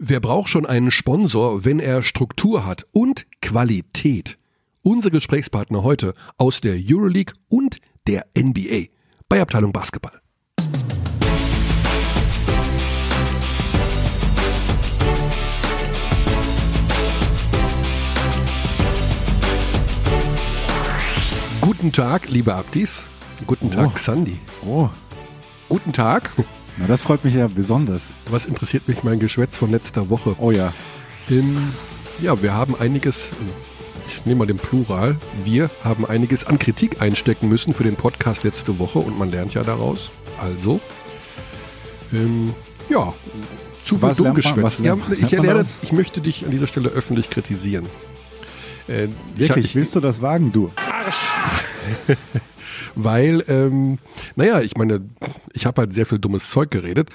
Wer braucht schon einen Sponsor, wenn er Struktur hat und Qualität? Unser Gesprächspartner heute aus der Euroleague und der NBA bei Abteilung Basketball. Guten Tag, liebe Abdis. Guten Tag, Oh. Sandy. Oh, Guten Tag. Na das freut mich ja besonders. Was interessiert mich mein Geschwätz von letzter Woche? Oh ja. In, ja, wir haben einiges, ich nehme mal den Plural, wir haben einiges an Kritik einstecken müssen für den Podcast letzte Woche und man lernt ja daraus. Also, ähm, ja, zu Was viel man- Dummgeschwätz. was Ja, was ich erlerne, ich möchte dich an dieser Stelle öffentlich kritisieren. Äh, Wirklich, ich, willst du das wagen, du? weil, ähm, naja, ich meine, ich habe halt sehr viel dummes Zeug geredet.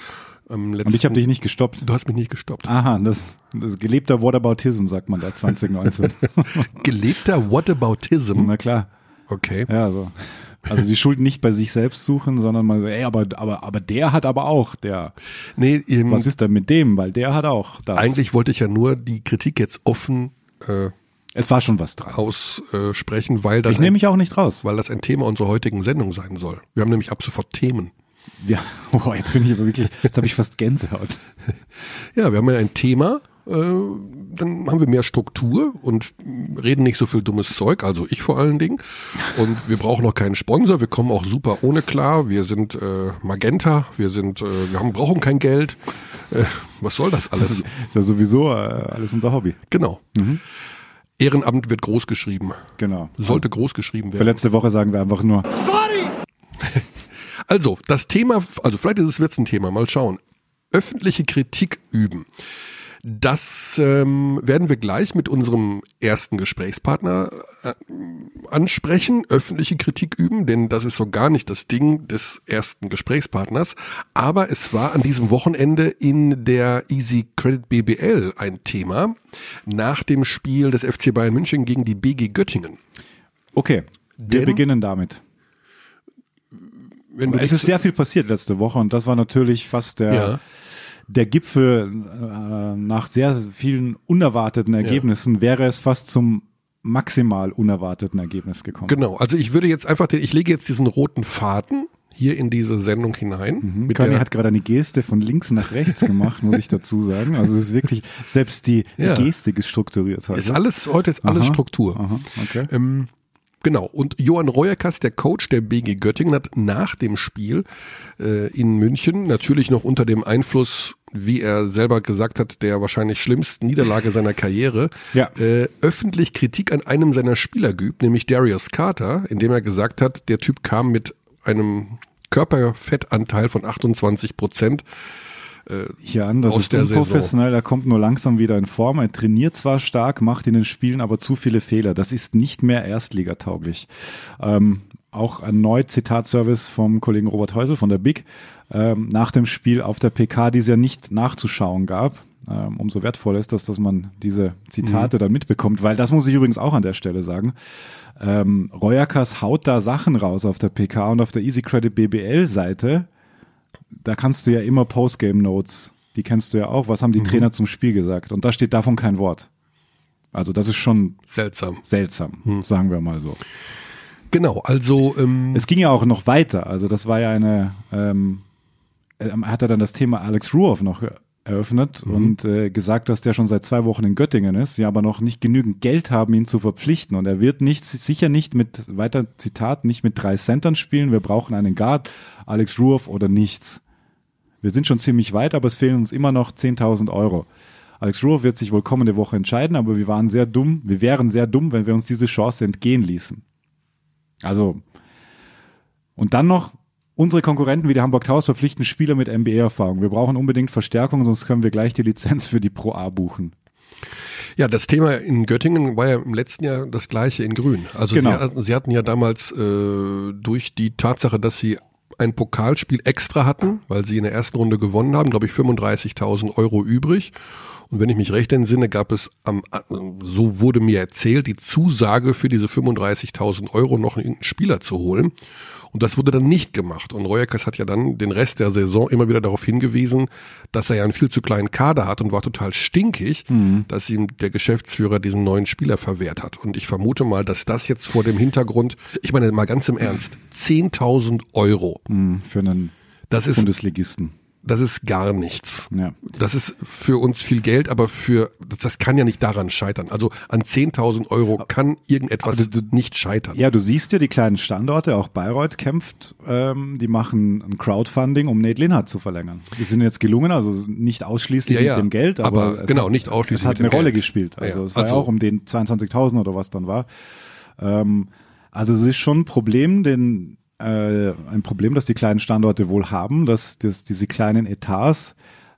Am letzten, Und ich habe dich nicht gestoppt. Du hast mich nicht gestoppt. Aha, das, das gelebter Whataboutism, sagt man da 2019. Gelebter Whataboutism. Na klar. Okay. Ja, so. Also die Schuld nicht bei sich selbst suchen, sondern mal, ey, aber, aber, aber der hat aber auch, der. Nee, ähm, Was ist denn mit dem? Weil der hat auch das. eigentlich wollte ich ja nur die Kritik jetzt offen äh, Es war schon was dran. aussprechen, weil das, Ich nehme mich auch nicht raus. weil das ein Thema unserer heutigen Sendung sein soll. Wir haben nämlich ab sofort Themen. Ja, oh, jetzt bin ich aber wirklich, jetzt habe ich fast Gänsehaut. Ja, wir haben ja ein Thema, äh, dann haben wir mehr Struktur und reden nicht so viel dummes Zeug, also ich vor allen Dingen. Und wir brauchen noch keinen Sponsor, wir kommen auch super ohne klar. Wir sind äh, Magenta, wir sind, äh, wir haben, brauchen kein Geld. Äh, was soll das Das alles? ist, ist ja sowieso äh, alles unser Hobby. Genau. Ehrenamt wird groß geschrieben. Genau. Sollte groß geschrieben Für werden. letzte Woche sagen wir einfach nur, Also, das Thema, also vielleicht ist es jetzt ein Thema, mal schauen. Öffentliche Kritik üben. Das ähm, werden wir gleich mit unserem ersten Gesprächspartner äh, ansprechen. Öffentliche Kritik üben, denn das ist so gar nicht das Ding des ersten Gesprächspartners. Aber es war an diesem Wochenende in der Easy Credit BBL ein Thema nach dem Spiel des FC Bayern München gegen die BG Göttingen. okay, wir Denn- beginnen damit. Es ist sehr viel passiert letzte Woche und das war natürlich fast der, Ja. Der Gipfel äh, nach sehr vielen unerwarteten Ergebnissen, wäre es fast zum maximal unerwarteten Ergebnis gekommen. Genau, also ich würde jetzt einfach, den, ich lege jetzt diesen roten Faden hier in diese Sendung hinein. Mit Conny hat gerade eine Geste von links nach rechts gemacht, muss ich dazu sagen. Also es ist wirklich, selbst die, die Ja. Gestik ist strukturiert heute. ist alles, heute ist alles Aha, Struktur. Aha, okay. Ähm, genau, und Johann Reuerkas, der Coach der BG Göttingen, hat nach dem Spiel äh, in München, natürlich noch unter dem Einfluss, wie er selber gesagt hat, der wahrscheinlich schlimmsten Niederlage seiner Karriere, Ja. äh, öffentlich Kritik an einem seiner Spieler geübt, nämlich Darius Carter, indem er gesagt hat, der Typ kam mit einem Körperfettanteil von 28 Prozent. Hier an, das aus ist der Saison. unprofessionell, er kommt nur langsam wieder in Form, er trainiert zwar stark, macht in den Spielen aber zu viele Fehler. Das ist nicht mehr erstligatauglich. Ähm, auch erneut Zitatservice vom Kollegen Robert Häusel von der BIG ähm, nach dem Spiel auf der PK, die es ja nicht nachzuschauen gab. Ähm, umso wertvoller ist das, dass man diese Zitate dann mitbekommt, weil das muss ich übrigens auch an der Stelle sagen. Ähm, Reuerkas haut da Sachen raus auf der PK und auf der Easy Credit BBL Seite, da kannst du ja immer Postgame Notes, die kennst du ja auch. Was haben die Trainer zum Spiel gesagt? Und da steht davon kein Wort. Also das ist schon Seltsam. seltsam, sagen wir mal so. Genau, also ähm, Es ging ja auch noch weiter. Also das war ja eine, ähm, er hat er dann das Thema Alex Ruoff noch eröffnet und äh, gesagt, dass der schon seit zwei Wochen in Göttingen ist, sie aber noch nicht genügend Geld haben, ihn zu verpflichten. Und er wird nicht, sicher nicht mit, weiter Zitat, nicht mit drei Centern spielen. Wir brauchen einen Guard, Alex Ruoff oder nichts. Wir sind schon ziemlich weit, aber es fehlen uns immer noch 10.000 Euro. Alex Ruoff wird sich wohl kommende Woche entscheiden, aber wir waren sehr dumm, wir wären sehr dumm, wenn wir uns diese Chance entgehen ließen. Also, und dann noch unsere Konkurrenten wie die Hamburg Towers verpflichten Spieler mit NBA-Erfahrung. Wir brauchen unbedingt Verstärkung, sonst können wir gleich die Lizenz für die Pro A buchen. Ja, das Thema in Göttingen war ja im letzten Jahr das gleiche in Grün. Also Genau. sie, sie hatten ja damals äh, durch die Tatsache, dass sie ein Pokalspiel extra hatten, weil sie in der ersten Runde gewonnen haben, glaube ich 35.000 Euro übrig. Und wenn ich mich recht entsinne, gab es am, so wurde mir erzählt, die Zusage für diese 35.000 Euro noch einen Spieler zu holen. Und das wurde dann nicht gemacht. Und Royakas hat ja dann den Rest der Saison immer wieder darauf hingewiesen, dass er ja einen viel zu kleinen Kader hat und war total stinkig, mhm. dass ihm der Geschäftsführer diesen neuen Spieler verwehrt hat. Und ich vermute mal, dass das jetzt vor dem Hintergrund, ich meine mal ganz im Ernst, 10.000 Euro. Mhm, für einen das ist, Bundesligisten das ist gar nichts. Ja. Das ist für uns viel Geld, aber für das, kann ja nicht daran scheitern. Also an 10.000 Euro kann irgendetwas du, nicht scheitern. Ja, du siehst ja die kleinen Standorte, auch Bayreuth kämpft, ähm, die machen ein Crowdfunding, um Nate Linhardt zu verlängern. Die sind jetzt gelungen, also nicht ausschließlich ja, ja. mit dem Geld, aber, aber genau, hat, nicht ausschließlich es hat eine Rolle Geld. gespielt. Also ja, es war also, auch um den 22.000 oder was dann war. Ähm, also es ist schon ein Problem, den äh, ein Problem, das die kleinen Standorte wohl haben, dass, dass diese kleinen Etats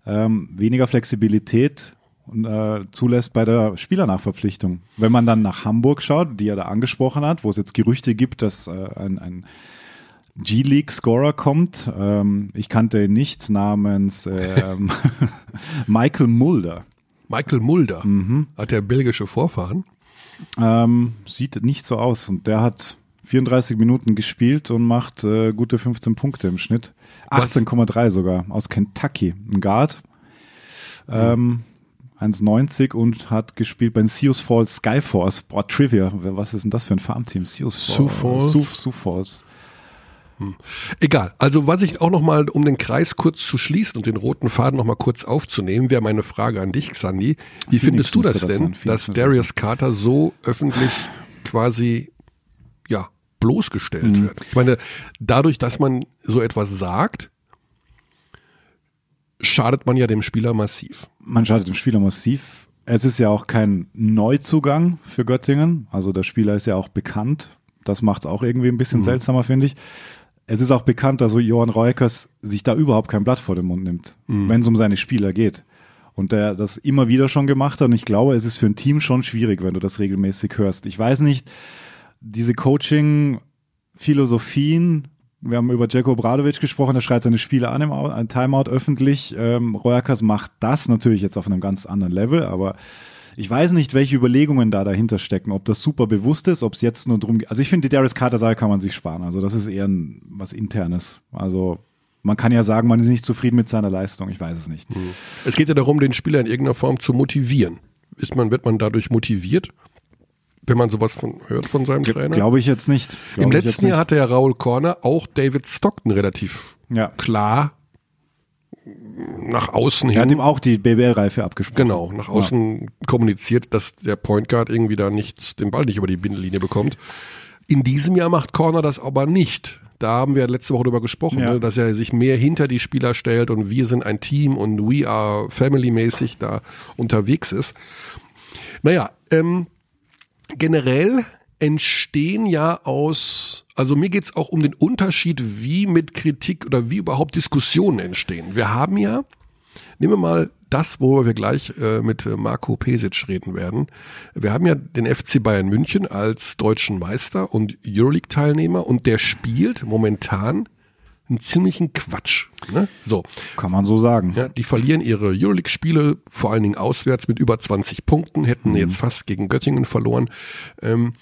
ähm, weniger Flexibilität äh, zulässt bei der Spielernachverpflichtung. Wenn man dann nach Hamburg schaut, die er da angesprochen hat, wo es jetzt Gerüchte gibt, dass äh, ein, ein G-League-Scorer kommt, ähm, ich kannte ihn nicht, namens ähm, Michael Mulder. Michael Mulder? Mhm. Hat der belgische Vorfahren? Ähm, sieht nicht so aus und der hat 34 Minuten gespielt und macht äh, gute 15 Punkte im Schnitt. 18,3 sogar aus Kentucky. Ein Guard. Ähm, 1,90 und hat gespielt beim Sioux Falls Skyforce. Boah, Trivia. Was ist denn das für ein Farmteam? Sioux Falls. Sioux, Sioux Falls. Hm. Egal. Also was ich auch noch mal, um den Kreis kurz zu schließen und den roten Faden noch mal kurz aufzunehmen, wäre meine Frage an dich, Xandi. Wie Phoenix findest du das, das denn, dass Darius Carter so öffentlich quasi bloßgestellt mhm. wird. Ich meine, dadurch, dass man so etwas sagt, schadet man ja dem Spieler massiv. Man schadet dem Spieler massiv. Es ist ja auch kein Neuzugang für Göttingen. Also der Spieler ist ja auch bekannt. Das macht es auch irgendwie ein bisschen mhm. seltsamer, finde ich. Es ist auch bekannt, dass so Johann Reukers sich da überhaupt kein Blatt vor den Mund nimmt, mhm. wenn es um seine Spieler geht. Und der das immer wieder schon gemacht hat. Und ich glaube, es ist für ein Team schon schwierig, wenn du das regelmäßig hörst. Ich weiß nicht, diese Coaching-Philosophien, wir haben über Jacko Bradovic gesprochen, der schreit seine Spiele an im ein Timeout öffentlich. Ähm, Royakas macht das natürlich jetzt auf einem ganz anderen Level, aber ich weiß nicht, welche Überlegungen da dahinter stecken, ob das super bewusst ist, ob es jetzt nur drum geht. Also ich finde, die Darius Carter Sache kann man sich sparen. Also das ist eher ein, was internes. Also man kann ja sagen, man ist nicht zufrieden mit seiner Leistung. Ich weiß es nicht. Mhm. Es geht ja darum, den Spieler in irgendeiner Form zu motivieren. Ist man, wird man dadurch motiviert? Wenn man sowas von hört von seinem Trainer. Glaube ich jetzt nicht. Glaub Im letzten Jahr hatte ja Raul Korner auch David Stockton relativ ja. klar nach außen hin. Er hat ihm auch die BWL-Reife abgesprochen. Genau, nach außen ja. kommuniziert, dass der Point Guard irgendwie da nichts, den Ball nicht über die Bindenlinie bekommt. In diesem Jahr macht Corner das aber nicht. Da haben wir letzte Woche drüber gesprochen, ja. ne, dass er sich mehr hinter die Spieler stellt und wir sind ein Team und we are family-mäßig da unterwegs ist. Naja, ähm, generell entstehen ja aus, also mir geht's auch um den Unterschied, wie mit Kritik oder wie überhaupt Diskussionen entstehen. Wir haben ja, nehmen wir mal das, worüber wir gleich äh, mit Marco Pesic reden werden. Wir haben ja den FC Bayern München als deutschen Meister und Euroleague-Teilnehmer und der spielt momentan einen ziemlichen Quatsch. Ne? So. Kann man so sagen. Ja, die verlieren ihre Euroleague-Spiele, vor allen Dingen auswärts mit über 20 Punkten, hätten mhm. jetzt fast gegen Göttingen verloren. Ähm,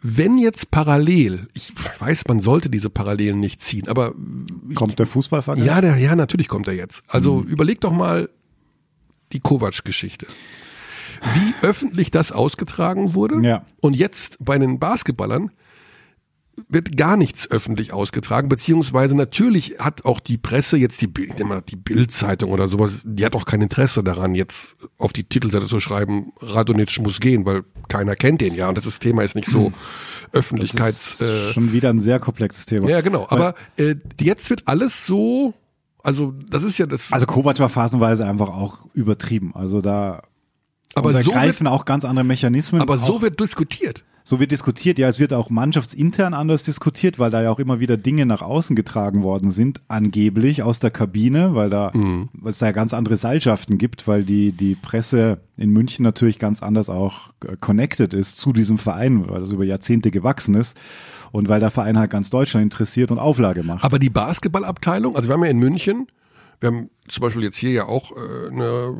wenn jetzt parallel, ich weiß, man sollte diese Parallelen nicht ziehen, aber kommt der Fußballvergleich? Ja, der, ja, natürlich kommt er jetzt. Also mhm. überleg doch mal die Kovac-Geschichte. Wie öffentlich das ausgetragen wurde ja. und jetzt bei den Basketballern wird gar nichts öffentlich ausgetragen, beziehungsweise natürlich hat auch die Presse jetzt die Bild, die Bildzeitung oder sowas, die hat auch kein Interesse daran, jetzt auf die Titelseite zu schreiben, Radonic muss gehen, weil keiner kennt den ja und das ist, Thema ist nicht so Öffentlichkeits. Das ist schon wieder ein sehr komplexes Thema. Ja, genau. Aber äh, jetzt wird alles so, also das ist ja das. Also Kovac war phasenweise einfach auch übertrieben. Also da aber so greifen wird, auch ganz andere Mechanismen. Aber so wird diskutiert so wird diskutiert, ja, es wird auch mannschaftsintern anders diskutiert, weil da ja auch immer wieder Dinge nach außen getragen worden sind, angeblich aus der Kabine, weil da, mhm. weil es da ja ganz andere Seilschaften gibt, weil die, die Presse in München natürlich ganz anders auch connected ist zu diesem Verein, weil das über Jahrzehnte gewachsen ist und weil der Verein halt ganz Deutschland interessiert und Auflage macht. Aber die Basketballabteilung, also wir haben ja in München, wir haben zum Beispiel jetzt hier ja auch äh, eine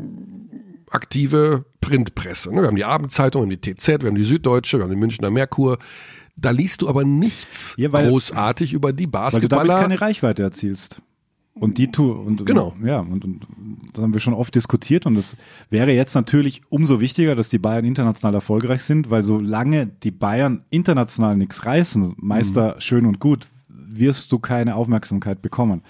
aktive Printpresse. Ne? Wir haben die Abendzeitung, wir haben die TZ, wir haben die Süddeutsche, wir haben die Münchner Merkur. Da liest du aber nichts Ja, weil- großartig über die Weil du damit Basketballer. keine Reichweite erzielst. Und die tu und Genau. ja und, und das haben wir schon oft diskutiert und es wäre jetzt natürlich umso wichtiger, dass die Bayern international erfolgreich sind, weil solange die Bayern international nichts reißen, Meister Mhm. schön und gut, wirst du keine Aufmerksamkeit bekommen.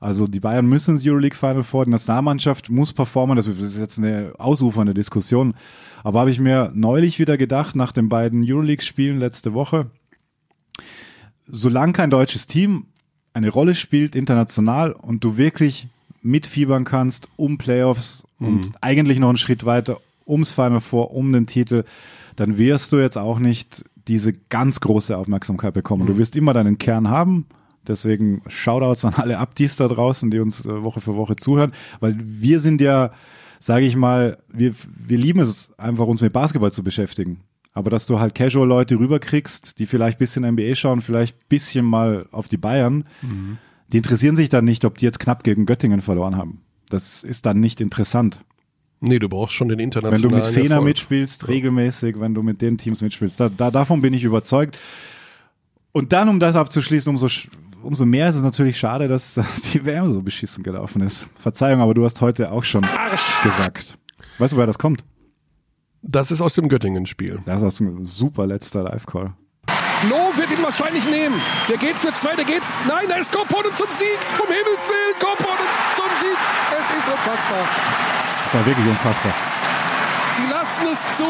Also die Bayern müssen ins Euroleague Final vor, die Nationalmannschaft muss performen, das ist jetzt eine ausufernde Diskussion, aber habe ich mir neulich wieder gedacht nach den beiden Euroleague Spielen letzte Woche, solange kein deutsches Team eine Rolle spielt international und du wirklich mitfiebern kannst um Playoffs und eigentlich noch einen Schritt weiter ums Final Four, um den Titel, dann wirst du jetzt auch nicht diese ganz große Aufmerksamkeit bekommen. Du wirst immer deinen Kern haben. Deswegen Shoutouts an alle Abdis da draußen, die uns äh, Woche für Woche zuhören, weil wir sind ja, sage ich mal, wir, wir lieben es einfach, uns mit Basketball zu beschäftigen. Aber dass du halt Casual-Leute rüberkriegst, die vielleicht bisschen NBA schauen, vielleicht bisschen mal auf die Bayern, die interessieren sich dann nicht, ob die jetzt knapp gegen Göttingen verloren haben. Das ist dann nicht interessant. nee, du brauchst schon den Wenn internationalen du mit Fener Erfolg. mitspielst, regelmäßig, wenn du mit den Teams mitspielst, da, da, davon bin ich überzeugt. Und dann, um das abzuschließen, umso, umso mehr ist es natürlich schade, dass, dass die WM so beschissen gelaufen ist. Verzeihung, aber du hast heute auch schon gesagt. Weißt du, woher das kommt? Das ist aus dem Göttingen-Spiel. Das ist aus dem super letzter Live-Call. Loh wird ihn wahrscheinlich nehmen. Der geht für zwei, der geht. Nein, da ist Koponen zum Sieg. Um Himmels Willen, Koponen zum Sieg. Es ist unfassbar. Das war wirklich unfassbar. Sie lassen es zu,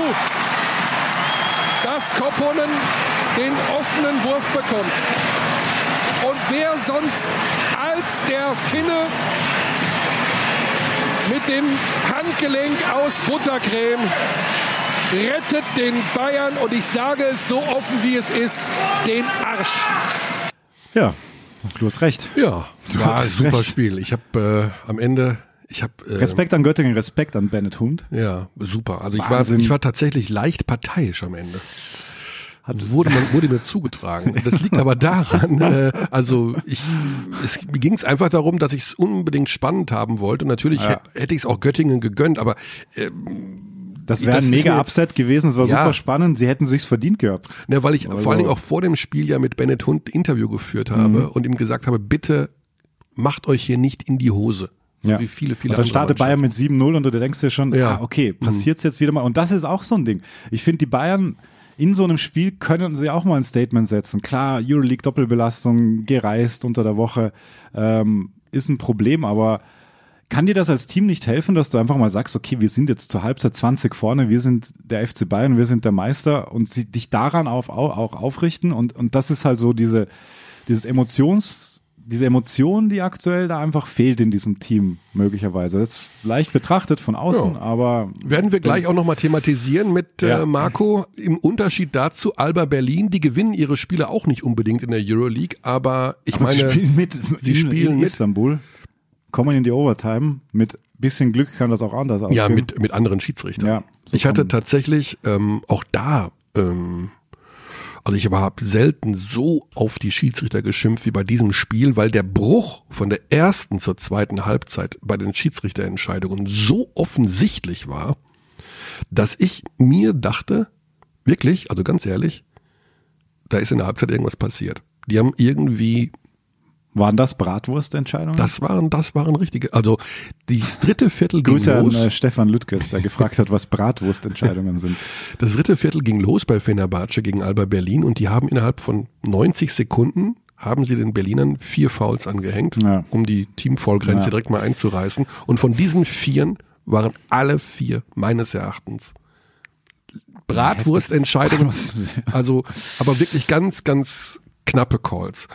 dass Koponen den offenen Wurf bekommt. Und wer sonst als der Finne mit dem Handgelenk aus Buttercreme rettet den Bayern und ich sage es so offen wie es ist, den Arsch. Ja, du hast recht. Ja, war ein super recht. Spiel. Ich habe äh, am Ende, ich habe äh, Respekt an Göttingen, Respekt an Bennett Hund. Ja, super. Also ich war, ich war tatsächlich leicht parteiisch am Ende. Wurde, man, wurde mir zugetragen. Das liegt aber daran, äh, also ich, es ging es einfach darum, dass ich es unbedingt spannend haben wollte. Natürlich Ja. hä- hätte ich es auch Göttingen gegönnt, aber äh, Das wäre ein mega Upset gewesen, es war Ja. super spannend, sie hätten sich's verdient gehabt. ne, weil ich Also- vor allen Dingen auch vor dem Spiel ja mit Bennett Hund ein Interview geführt habe Mhm. und ihm gesagt habe, bitte macht euch hier nicht in die Hose. So wie viele, viele und dann startet Bayern mit 7-0 und du denkst dir schon, Ja. ah, okay, passiert's jetzt wieder mal. Und das ist auch so ein Ding. Ich finde, die Bayern in so einem Spiel können sie auch mal ein Statement setzen. Klar, Euroleague Doppelbelastung, gereist unter der Woche, ähm, ist ein Problem, aber kann dir das als Team nicht helfen, dass du einfach mal sagst, okay, wir sind jetzt zur Halbzeit 20 vorne, wir sind der FC Bayern, wir sind der Meister und sie dich daran auf, auch, aufrichten und, und das ist halt so diese, dieses Emotions, diese Emotion, die aktuell da einfach fehlt in diesem Team, möglicherweise. Das ist leicht betrachtet von außen, Ja. aber Werden wir gleich auch nochmal thematisieren mit Ja. äh, Marco. Im Unterschied dazu, Alba Berlin, die gewinnen ihre Spiele auch nicht unbedingt in der Euroleague, aber ich Aber meine, sie spielen mit. sie in, spielen in mit. Istanbul, kommen in die Overtime. Mit bisschen Glück kann das auch anders aussehen. ja, mit, mit anderen Schiedsrichtern. Ja, so ich hatte tatsächlich ähm, auch da, ähm, also ich habe selten so auf die Schiedsrichter geschimpft wie bei diesem Spiel, weil der Bruch von der ersten zur zweiten Halbzeit bei den Schiedsrichterentscheidungen so offensichtlich war, dass ich mir dachte, wirklich, also ganz ehrlich, da ist in der Halbzeit irgendwas passiert. Die haben irgendwie Waren das Bratwurstentscheidungen? Das waren, das waren richtige. Also das dritte Viertel ging Grüße an los. äh, Stefan Lüttges, der gefragt hat, was Bratwurstentscheidungen sind. Das dritte Viertel ging los bei Fenerbahce gegen Alba Berlin und die haben innerhalb von 90 Sekunden haben sie den Berlinern vier Fouls angehängt, Ja. um die Teamfoulgrenze Ja. direkt mal einzureißen. Und von diesen vieren waren alle vier meines Erachtens Bratwurstentscheidungen. Also, aber wirklich ganz, ganz knappe Calls.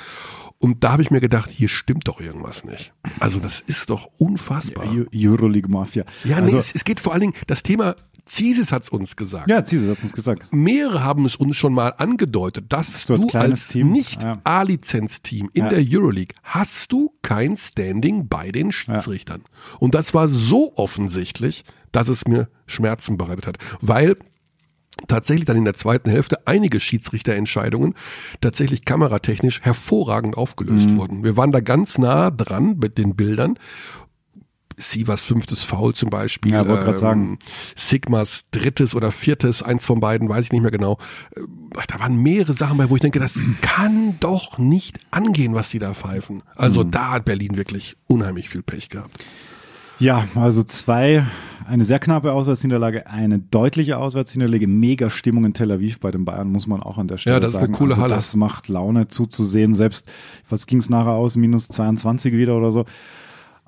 Und da habe ich mir gedacht, hier stimmt doch irgendwas nicht. Also das ist doch unfassbar. Eu- Euroleague Mafia. Ja, nee, also, es, es geht vor allen Dingen, das Thema Zisis hat's uns gesagt. ja, Ziese hat uns gesagt. Mehrere haben es uns schon mal angedeutet, dass So als du als Team, nicht ja. A-Lizenz-Team in Ja. der Euroleague hast du kein Standing bei den Schiedsrichtern. Und das war so offensichtlich, dass es mir Schmerzen bereitet hat, weil tatsächlich dann in der zweiten Hälfte einige Schiedsrichterentscheidungen tatsächlich kameratechnisch hervorragend aufgelöst Mhm. wurden. Wir waren da ganz nah dran mit den Bildern Sivas fünftes Foul zum Beispiel. Ja, grad sagen. Sigmas drittes oder viertes, eins von beiden, weiß ich nicht mehr genau. Äh, Da waren mehrere Sachen bei, wo ich denke, das kann doch nicht angehen, was die da pfeifen. Also Mhm. da hat Berlin wirklich unheimlich viel Pech gehabt. Ja, also zwei, eine sehr knappe Auswärtsniederlage, eine deutliche Auswärtsniederlage, mega Stimmung in Tel Aviv bei den Bayern, muss man auch an der Stelle Ja, das ist sagen. eine coole also Halle. Das macht Laune zuzusehen, selbst, was ging es nachher aus, minus 22 wieder oder so.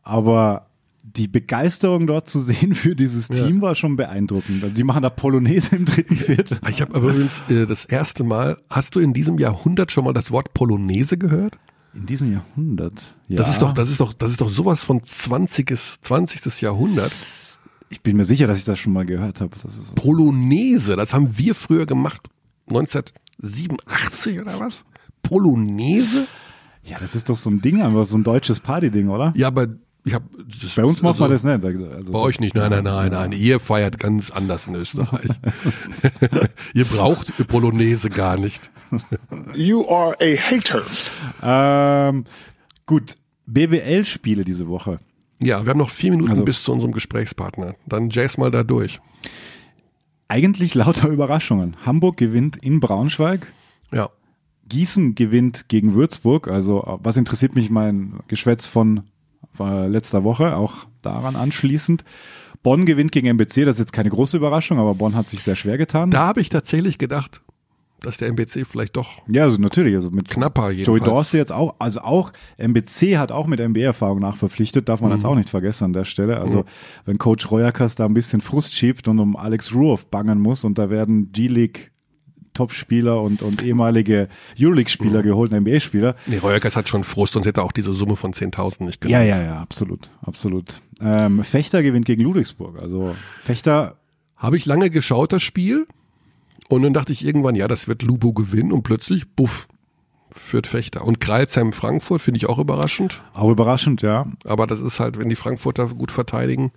Aber die Begeisterung dort zu sehen für dieses Ja. Team war schon beeindruckend. Also die machen da Polonaise im dritten Viertel. Ich habe aber übrigens äh, das erste Mal, hast du in diesem Jahrhundert schon mal das Wort Polonaise gehört? In diesem Jahrhundert. Ja. Das ist doch, das ist doch, das ist doch sowas von 20. 20. Jahrhundert. Ich bin mir sicher, dass ich das schon mal gehört habe. Das ist, Polonaise, das haben wir früher gemacht. 1987 oder was? Polonaise? ja, das ist doch so ein Ding, einfach so ein deutsches Partyding, oder? Ja, aber ich habe Bei uns macht man das nicht. Also Bei euch nicht, nein, nein, nein, nein. Ihr feiert ganz anders in Österreich. Ihr braucht Polonaise gar nicht. You are a hater. Ähm, gut, BBL-Spiele diese Woche. Ja, wir haben noch vier Minuten Also- bis zu unserem Gesprächspartner. Dann jazz mal da durch. Eigentlich lauter Überraschungen. Hamburg gewinnt in Braunschweig. Ja. Gießen gewinnt gegen Würzburg. Also, was interessiert mich mein Geschwätz von äh, letzter Woche, auch daran anschließend. Bonn gewinnt gegen MBC. Das ist jetzt keine große Überraschung, aber Bonn hat sich sehr schwer getan. Da habe ich tatsächlich gedacht, dass der MBC vielleicht doch ja, also natürlich, also mit knapper Joey jedenfalls. Dorsey jetzt auch, also auch MBC hat auch mit MBA-Erfahrung nachverpflichtet, darf man Mhm. jetzt auch nicht vergessen an der Stelle. Also wenn Coach Royakas da ein bisschen Frust schiebt und um Alex Ruoff bangen muss und da werden G-League Topspieler und, und ehemalige Euroleague-Spieler geholt, NBA-Spieler. Nee, Reuerkes hat schon Frust, sonst hätte er auch diese Summe von 10.000 nicht Ja, genommen. ja, ja, absolut, absolut. Ähm, Fechter gewinnt gegen Ludwigsburg. Also Fechter, Habe ich lange geschaut, das Spiel. Und dann dachte ich irgendwann, ja, das wird Lubo gewinnen. Und plötzlich, buff, führt Fechter. Und Kreilsheim Frankfurt finde ich auch überraschend. auch überraschend, ja. Aber das ist halt, wenn die Frankfurter gut verteidigen.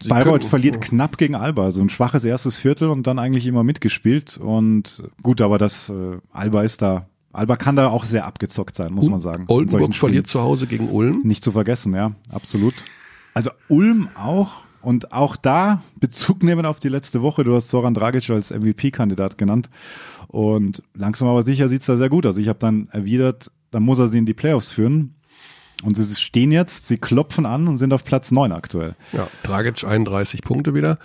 Sie Bayreuth können- verliert knapp gegen Alba, so ein schwaches erstes Viertel und dann eigentlich immer mitgespielt. Und gut, aber das äh, Alba ist da, Alba kann da auch sehr abgezockt sein, muss man sagen. Oldenburg verliert zu Hause gegen Ulm. Nicht zu vergessen, ja, absolut. Also Ulm auch und auch da Bezug nehmen auf die letzte Woche. Du hast Soran Dragic als MVP-Kandidat genannt und langsam aber sicher sieht's da sehr gut aus. Ich habe dann erwidert, dann muss er sie in die Playoffs führen. Und sie stehen jetzt, sie klopfen an und sind auf Platz neun aktuell. Ja, Dragic 31 Punkte wieder.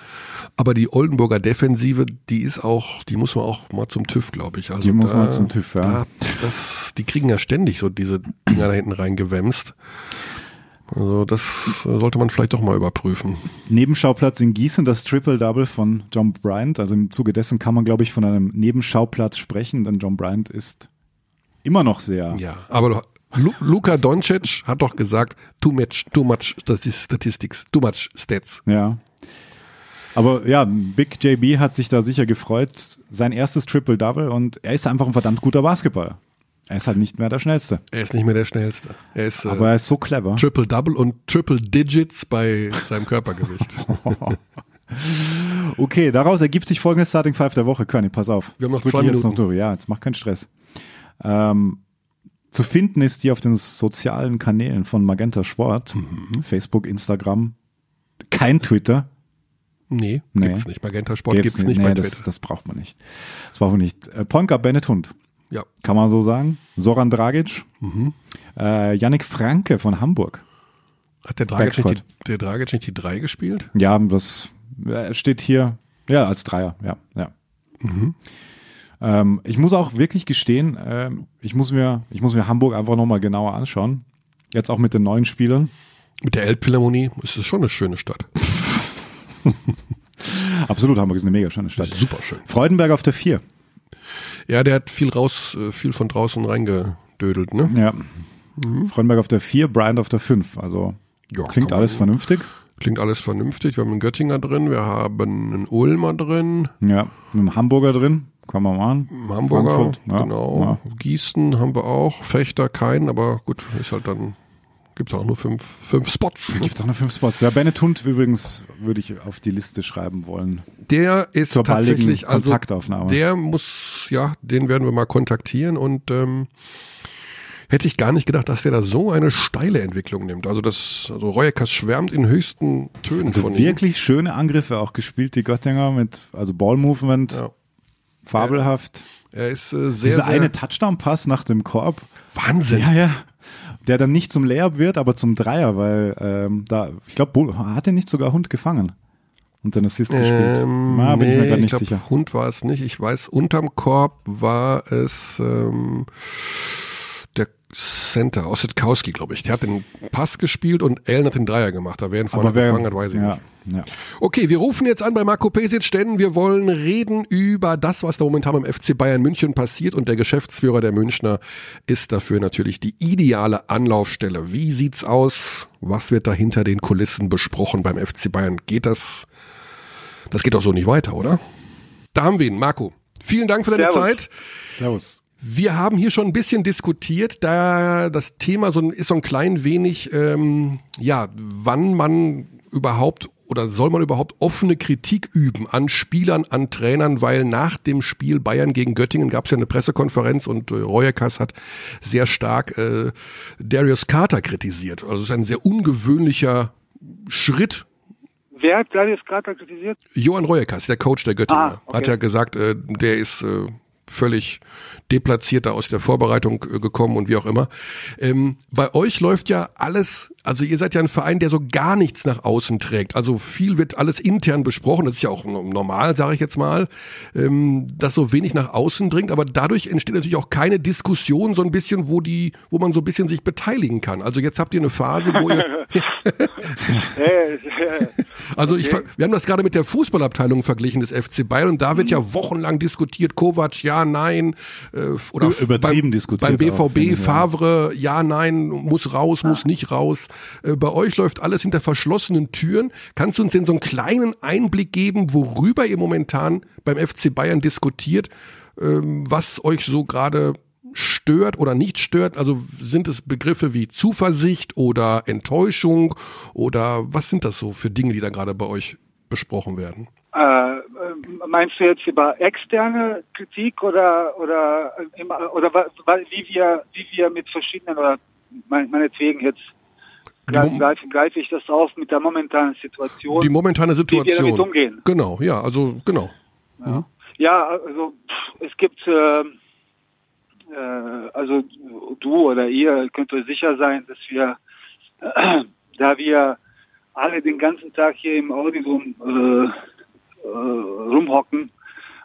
Aber die Oldenburger Defensive, die ist auch, die muss man auch mal zum TÜV, glaube ich. Also Die muss da, man zum TÜV, ja. Da, das, die kriegen ja ständig so diese Dinger da hinten reingewämst. Also das sollte man vielleicht doch mal überprüfen. Nebenschauplatz in Gießen, das Triple-Double von John Bryant. Also im Zuge dessen kann man, glaube ich, von einem Nebenschauplatz sprechen, denn John Bryant ist immer noch sehr. Ja, aber Lu Luka Doncic hat doch gesagt, too much, too much Statistics, too much Stats. Ja. Aber ja, Big JB hat sich da sicher gefreut. Sein erstes Triple-Double und er ist einfach ein verdammt guter Basketballer. Er ist halt nicht mehr der Schnellste. Er ist nicht mehr der Schnellste. Er ist äh, Aber er ist so clever. Triple-Double und Triple Digits bei seinem Körpergewicht. Okay, daraus ergibt sich folgendes Starting Five der Woche. Körny, pass auf. Wir haben noch Das zwei ich jetzt Minuten. noch durch. Ja, jetzt mach keinen Stress. Ähm, zu finden ist die auf den sozialen Kanälen von Magenta Sport. Mhm. Facebook, Instagram. Kein Twitter. Nee, Nee. gibt's nicht. Magenta Sport gibt's, nicht bei nee, das, Twitter. das braucht man nicht. Das braucht man nicht. Äh, Guard Bennett Hund. Ja. Kann man so sagen. Soran Dragic. Mhm. Äh, Yannick Franke von Hamburg. Hat der Dragic, nicht die, der Dragic nicht die drei gespielt? Ja, das äh, steht hier, ja, als Dreier, ja, ja. Mhm. Ähm, ich muss auch wirklich gestehen, ähm, ich muss mir, ich muss mir Hamburg einfach nochmal genauer anschauen. Jetzt auch mit den neuen Spielern. Mit der Elbphilharmonie ist es schon eine schöne Stadt. Absolut, Hamburg ist eine mega schöne Stadt. Super schön. Freudenberg auf der vier. Ja, der hat viel raus, äh, viel von draußen reingedödelt, ne? Ja. Freudenberg auf der vier, Bryant auf der fünf. Also Ja, klingt kann man- alles vernünftig. Klingt alles vernünftig. Wir haben einen Göttinger drin, wir haben einen Ulmer drin, Ja, dem Hamburger drin, kann man machen. einen Hamburger, Frankfurt, ja, genau. Gießen haben wir auch, Fechter keinen, aber gut, ist halt dann, gibt auch nur fünf, fünf Spots. Ne? Gibt auch noch fünf Spots. Ja, Bennett Hund übrigens würde ich auf die Liste schreiben wollen. Der ist Zur tatsächlich, also Kontaktaufnahme. der muss, ja, den werden wir mal kontaktieren und ähm, Hätte ich gar nicht gedacht, dass der da so eine steile Entwicklung nimmt. Also das, also Royakas schwärmt in höchsten Tönen Also von ihm. wirklich schöne Angriffe auch gespielt, die Göttinger mit, also Ball-Movement, Ja. fabelhaft. Er ist äh, sehr, Dieser sehr eine Touchdown-Pass nach dem Korb. Wahnsinn. Ja, ja. Der dann nicht zum Layup wird, aber zum Dreier, weil ähm, da, ich glaube, hat er nicht sogar Hund gefangen und den Assist gespielt. Ähm, Na, bin ich mir nee, gerade nicht glaub, sicher. Hund war es nicht. Ich weiß, unterm Korb war es ähm, Center, Ossetkowski, glaube ich. Der hat den Pass gespielt und Allen hat den Dreier gemacht. Da wer ihn vorne gefangen hat, weiß ich ja, nicht. ja. Okay, wir rufen jetzt an bei Marco Pesic, denn wir wollen reden über das, was da momentan beim FC Bayern München passiert und der Geschäftsführer der Münchner ist dafür natürlich die ideale Anlaufstelle. Wie sieht's aus? Was wird da hinter den Kulissen besprochen beim FC Bayern? Geht das, das geht doch so nicht weiter, oder? Da haben wir ihn, Marco. Vielen Dank für deine Servus. Zeit. Servus. Wir haben hier schon ein bisschen diskutiert, da das Thema so ist so ein klein wenig, ähm, ja, wann man überhaupt oder soll man überhaupt offene Kritik üben an Spielern, an Trainern, weil nach dem Spiel Bayern gegen Göttingen gab es ja eine Pressekonferenz und äh, Royakas hat sehr stark äh, Darius Carter kritisiert. Also es ist ein sehr ungewöhnlicher Schritt, Wer hat Darius Carter kritisiert? Johann Reuekas, der Coach der Göttinger, Ah, okay. hat ja gesagt, äh, der ist äh, völlig deplatzierter aus der Vorbereitung äh, gekommen und wie auch immer. Ähm, bei euch läuft ja alles, also ihr seid ja ein Verein, der so gar nichts nach außen trägt. Also viel wird alles intern besprochen, das ist ja auch no- normal, sage ich jetzt mal, ähm, dass so wenig nach außen dringt, aber dadurch entsteht natürlich auch keine Diskussion so ein bisschen, wo die, wo man so ein bisschen sich beteiligen kann. Also jetzt habt ihr eine Phase, wo ihr Äh, äh, Also ich, ver- wir haben das gerade mit der Fußballabteilung verglichen des FC Bayern und da wird Mhm. ja wochenlang diskutiert, Kovac, ja, nein, äh, oder übertrieben beim, diskutiert Beim auch, BVB, ja. Favre, ja, nein, muss raus, muss nicht raus. Äh, bei euch läuft alles hinter verschlossenen Türen. Kannst du uns denn so einen kleinen Einblick geben, worüber ihr momentan beim FC Bayern diskutiert, ähm, was euch so gerade stört oder nicht stört? Also sind es Begriffe wie Zuversicht oder Enttäuschung oder was sind das so für Dinge, die da gerade bei euch besprochen werden? äh, äh, meinst du jetzt über externe Kritik oder oder äh, oder wa- wie wir wie wir mit verschiedenen oder mein- meinetwegen jetzt Greife, greife ich das auf mit der momentanen Situation? Die momentane Wie wir damit Situation. umgehen. Genau, ja, also genau. Ja, also pff, es gibt, äh, äh, also du oder ihr könnt euch sicher sein, dass wir, äh, da wir alle den ganzen Tag hier im Auditorium äh, äh, rumhocken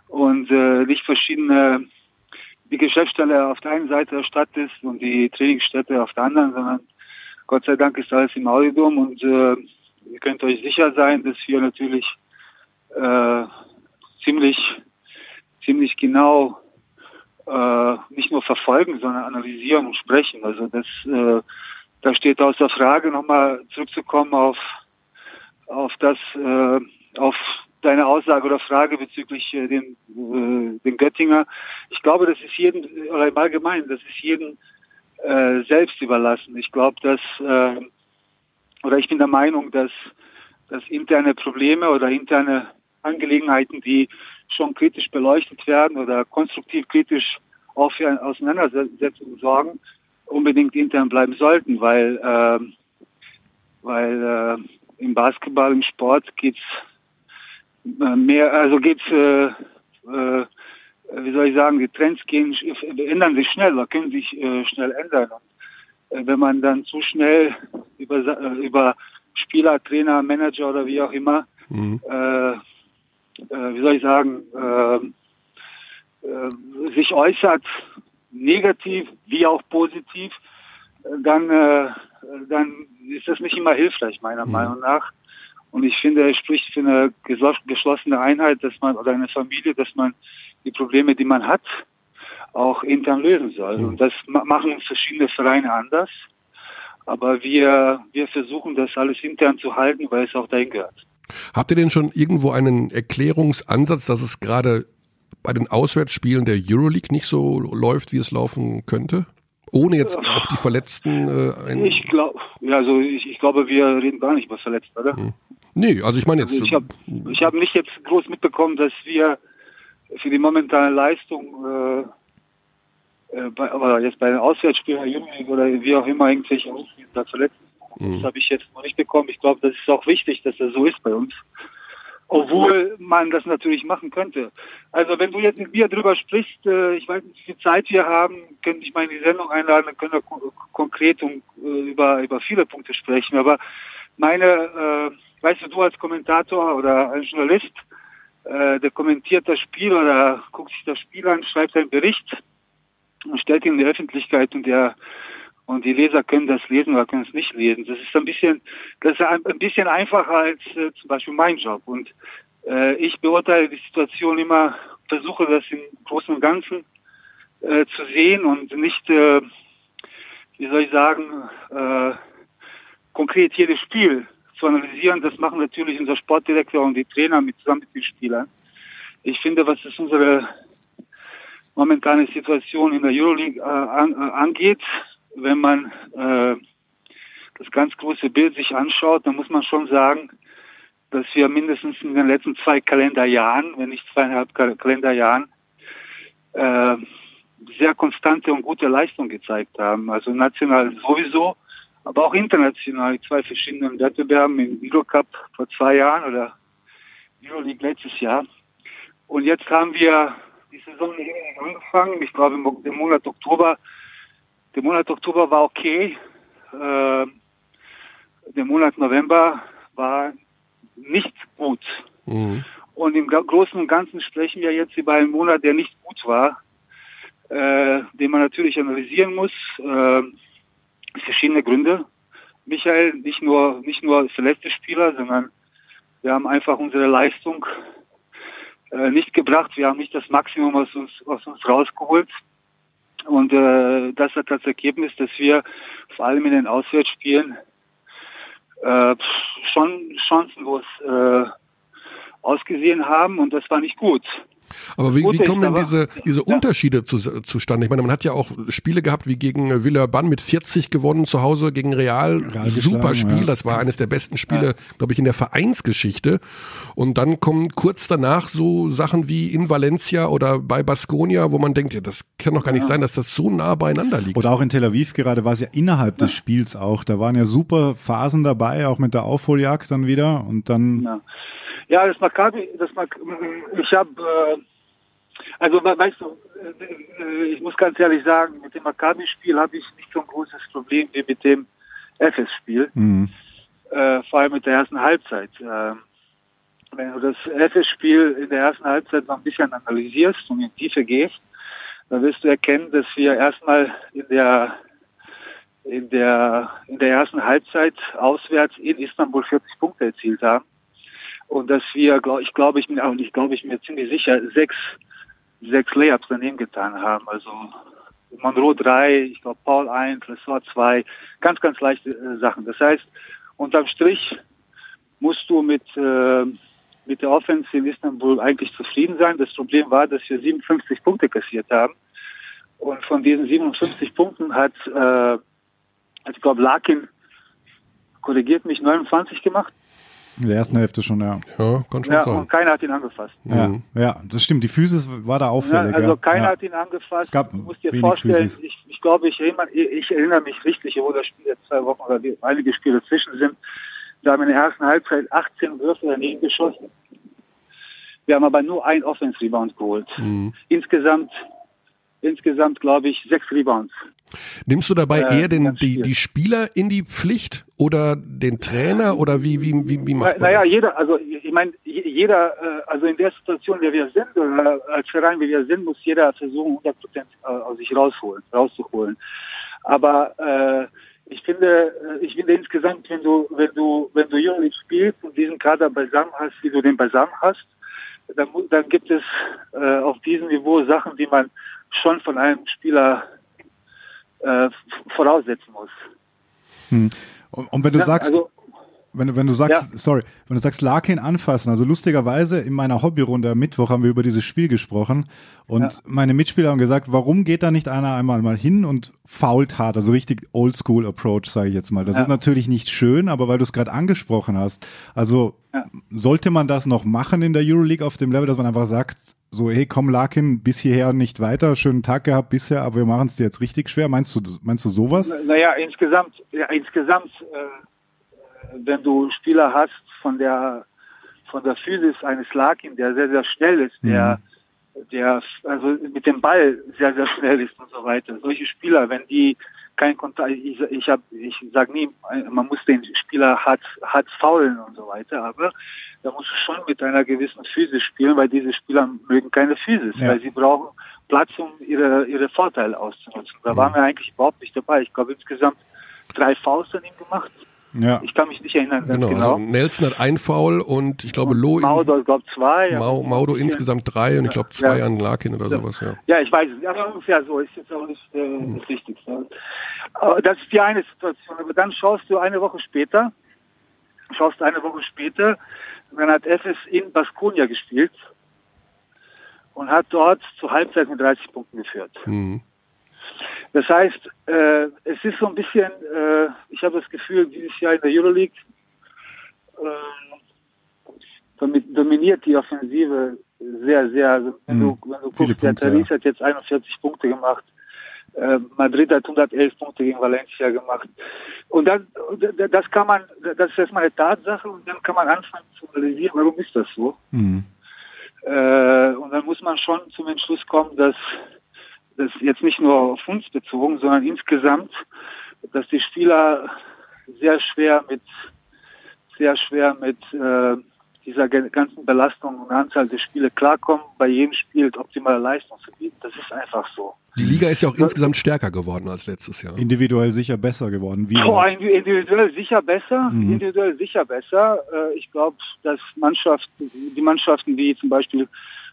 und äh, nicht verschiedene, die Geschäftsstelle auf der einen Seite der Stadt ist und die Trainingsstätte auf der anderen, sondern Gott sei Dank ist alles im Auditorium und äh, ihr könnt euch sicher sein, dass wir natürlich äh, ziemlich ziemlich genau äh, nicht nur verfolgen, sondern analysieren und sprechen. Also das, äh, da steht außer Frage, nochmal zurückzukommen auf auf das, äh, auf deine Aussage oder Frage bezüglich äh, den, äh, den Göttinger. Ich glaube, das ist jedem, oder im Allgemeinen, das ist jedem äh, selbst überlassen. Ich glaube, dass, äh, oder ich bin der Meinung, dass, dass interne Probleme oder interne Angelegenheiten, die schon kritisch beleuchtet werden oder konstruktiv kritisch auch für eine Auseinandersetzung sorgen, unbedingt intern bleiben sollten, weil, ähm, weil äh, im Basketball, im Sport geht's äh, mehr, also geht's, äh, äh, wie soll ich sagen, die Trends gehen, ändern sich schnell oder können sich äh, schnell ändern. Und, äh, wenn man dann zu schnell über, äh, über Spieler, Trainer, Manager oder wie auch immer Mhm. äh, äh, wie soll ich sagen, äh, äh, sich äußert, negativ wie auch positiv, dann, dann ist das nicht immer hilfreich, meiner Meinung nach. Und ich finde, es spricht für eine geschlossene Einheit, dass man, oder eine Familie, dass man die Probleme, die man hat, auch intern lösen soll. Und das ma- machen verschiedene Vereine anders. Aber wir, wir versuchen das alles intern zu halten, weil es auch dahin gehört. Habt ihr denn schon irgendwo einen Erklärungsansatz, dass es gerade bei den Auswärtsspielen der Euroleague nicht so läuft, wie es laufen könnte? Ohne jetzt auf die Verletzten äh, ein. Ich glaube, ja, also ich, ich glaube, wir reden gar nicht über Verletzte, oder? Nee, also ich meine jetzt. Also ich habe hab nicht jetzt groß mitbekommen, dass wir für die momentane Leistung äh, bei, aber jetzt bei den Auswärtsspielen Jüngling oder wie auch immer irgendwelche Ausspielen da verletzt. Das habe ich jetzt noch nicht bekommen. Ich glaube, das ist auch wichtig, dass das so ist bei uns. Obwohl man das natürlich machen könnte. Also wenn du jetzt mit mir drüber sprichst, äh, ich weiß nicht, wie viel Zeit wir haben, könnte ich mal in die Sendung einladen, dann können wir kon konkret um, äh, über, über viele Punkte sprechen. Aber meine, äh, weißt du, du als Kommentator oder als Journalist, äh, der kommentiert das Spiel oder guckt sich das Spiel an, schreibt einen Bericht und stellt ihn in die Öffentlichkeit und der und die Leser können das lesen oder können es nicht lesen. Das ist ein bisschen, das ist ein, bisschen einfacher als äh, zum Beispiel mein Job. Und äh, ich beurteile die Situation immer, versuche das im Großen und Ganzen äh, zu sehen und nicht, äh, wie soll ich sagen, äh, konkret jedes Spiel zu analysieren. Das machen natürlich unser Sportdirektor und die Trainer mit zusammen mit den Spielern. Ich finde, was ist unsere momentane Situation in der Euroleague äh, an, äh, angeht, wenn man äh, das ganz große Bild sich anschaut, dann muss man schon sagen, dass wir mindestens in den letzten zwei Kalenderjahren, wenn nicht zweieinhalb Kalenderjahren, äh, sehr konstante und gute Leistung gezeigt haben. Also national sowieso, aber auch international zwei verschiedenen Wettbewerben im Eurocup vor zwei Jahren oder Euroleague letztes Jahr. Und jetzt haben wir die Saison angefangen. Ich glaube im Monat Oktober der Monat Oktober war okay. Äh, der Monat November war nicht gut. Mhm. Und im Großen und Ganzen sprechen wir jetzt über einen Monat, der nicht gut war, äh, den man natürlich analysieren muss. Äh, verschiedene Gründe. Michael, nicht nur, nicht nur verletzte Spieler, sondern wir haben einfach unsere Leistung äh, nicht gebracht. Wir haben nicht das Maximum aus uns, aus uns rausgeholt. Und äh, das hat das Ergebnis, dass wir vor allem in den Auswärtsspielen äh, schon chancenlos äh, ausgesehen haben und das war nicht gut. Aber wie, wie kommen denn diese, diese Unterschiede zu, zustande? Ich meine, man hat ja auch Spiele gehabt wie gegen Villeurbanne mit 40 gewonnen zu Hause gegen Real. Real Super Spiel. Ja. Das war eines der besten Spiele, ja. glaube ich, in der Vereinsgeschichte. Und dann kommen kurz danach so Sachen wie in Valencia oder bei Baskonia, wo man denkt, ja, das kann doch gar nicht ja. sein, dass das so nah beieinander liegt. Oder auch in Tel Aviv gerade war es ja innerhalb des Spiels auch. Da waren ja super Phasen dabei, auch mit der Aufholjagd dann wieder und dann. Ja, das Maccabi, das Mac ich habe, äh, also weißt du, äh, ich muss ganz ehrlich sagen, mit dem Maccabi-Spiel habe ich nicht so ein großes Problem wie mit dem FS-Spiel, mhm. äh, vor allem mit der ersten Halbzeit. Äh, wenn du das FS-Spiel in der ersten Halbzeit noch ein bisschen analysierst und in die Tiefe gehst, dann wirst du erkennen, dass wir erstmal in der in der in der ersten Halbzeit auswärts in Istanbul 40 Punkte erzielt haben und dass wir, glaub, ich glaube ich mir, und ich glaube ich mir ziemlich sicher, sechs, sechs Layups daneben getan haben. Also Monroe drei, ich glaube Paul eins, Lessor zwei, ganz, ganz leichte äh, Sachen. Das heißt, unterm Strich musst du mit, äh, mit der Offense in Istanbul eigentlich zufrieden sein. Das Problem war, dass wir 57 Punkte kassiert haben. Und von diesen 57 Punkten hat, äh, also ich glaube, Larkin korrigiert mich 29 gemacht. In der ersten Hälfte schon, ja. Ja, kann schon ja, sein. Und keiner hat ihn angefasst. Ja, mhm. ja, das stimmt. Die Physis war da auffällig. Ja, also keiner ja. hat ihn angefasst. Es gab du musst dir vorstellen, Physis. ich, ich glaube, ich erinnere, ich erinnere mich richtig, wo das Spiel jetzt zwei Wochen oder einige Spiele dazwischen sind. Wir haben in der ersten Halbzeit 18 Würfe daneben geschossen. Wir haben aber nur ein Offense-Rebound geholt. Mhm. Insgesamt, insgesamt glaube ich, sechs Rebounds. Nimmst du dabei äh, eher den, die, die Spieler in die Pflicht oder den Trainer oder wie, wie, wie, wie macht man naja, das? Naja, jeder, also ich meine, jeder, äh, also in der Situation, in der wir sind, oder als Verein, wie wir sind, muss jeder versuchen, 100 Prozent äh, aus sich rausholen, rauszuholen. Aber äh, ich finde, äh, ich finde insgesamt, wenn du, wenn du, wenn du Euroleague spielst und diesen Kader beisammen hast, wie du den beisammen hast, dann, dann gibt es äh, auf diesem Niveau Sachen, die man schon von einem Spieler äh, voraussetzen muss. Hm. Und, und, wenn du ja, sagst, also, wenn, wenn du sagst, ja. sorry, wenn du sagst Larkin anfassen, also lustigerweise in meiner Hobbyrunde am Mittwoch haben wir über dieses Spiel gesprochen und ja. meine Mitspieler haben gesagt, warum geht da nicht einer einmal mal hin und fault hart, also richtig Oldschool Approach, sage ich jetzt mal. Das ja. ist natürlich nicht schön, aber weil du es gerade angesprochen hast, also sollte man das noch machen in der Euroleague auf dem Level, dass man einfach sagt, so, hey, komm Larkin, bis hierher nicht weiter, schönen Tag gehabt bisher, aber wir machen es dir jetzt richtig schwer. Meinst du, meinst du sowas? Naja, insgesamt, ja, insgesamt äh wenn du Spieler hast von der von der Physis eines Larkin, der sehr, sehr schnell ist, der, mhm. der also mit dem Ball sehr, sehr schnell ist und so weiter. Solche Spieler, wenn die kein Kontakt, ich, ich habe, ich sage nie, man muss den Spieler hart, hart faulen und so weiter, aber da musst du schon mit einer gewissen Physis spielen, weil diese Spieler mögen keine Physis, ja. weil sie brauchen Platz, um ihre, ihre Vorteile auszunutzen. Da mhm. waren wir eigentlich überhaupt nicht dabei. Ich glaube insgesamt drei Fouls an ihm gemacht. Ja. Ich kann mich nicht erinnern. Genau, genau. Also Nelson hat ein Foul und ich glaube Lo. Maudo, glaube zwei. Ja. Maudo insgesamt drei und ich glaube zwei ja. an Larkin oder sowas, ja. Ja, ich weiß es. Aber ungefähr so ist jetzt auch nicht äh, hm. das Wichtigste. Aber das ist die eine Situation. Aber dann schaust du eine Woche später, schaust du eine Woche später, dann hat FS in Baskonia gespielt und hat dort zur Halbzeit mit 30 Punkten geführt. Mhm. Das heißt, äh, es ist so ein bisschen, äh, ich habe das Gefühl, dieses Jahr in der Euroleague äh, dominiert die Offensive sehr, sehr. Also wenn, mhm. du, wenn du guckst, der Paris ja. hat jetzt 41 Punkte gemacht. Äh, Madrid hat 111 Punkte gegen Valencia gemacht. Und dann, das kann man, das ist erstmal eine Tatsache und dann kann man anfangen zu analysieren, warum ist das so? Mhm. Äh, und dann muss man schon zum Entschluss kommen, dass das jetzt nicht nur auf uns bezogen, sondern insgesamt, dass die Spieler sehr schwer mit sehr schwer mit äh, dieser ganzen Belastung und Anzahl der Spiele klarkommen, bei jedem Spiel optimale Leistung zu bieten. Das ist einfach so. Die Liga ist ja auch das insgesamt stärker geworden als letztes Jahr. Individuell sicher besser geworden. Wie oh, individuell sicher besser. Mhm. Individuell sicher besser. Äh, ich glaube, dass Mannschaften, die Mannschaften wie zum Beispiel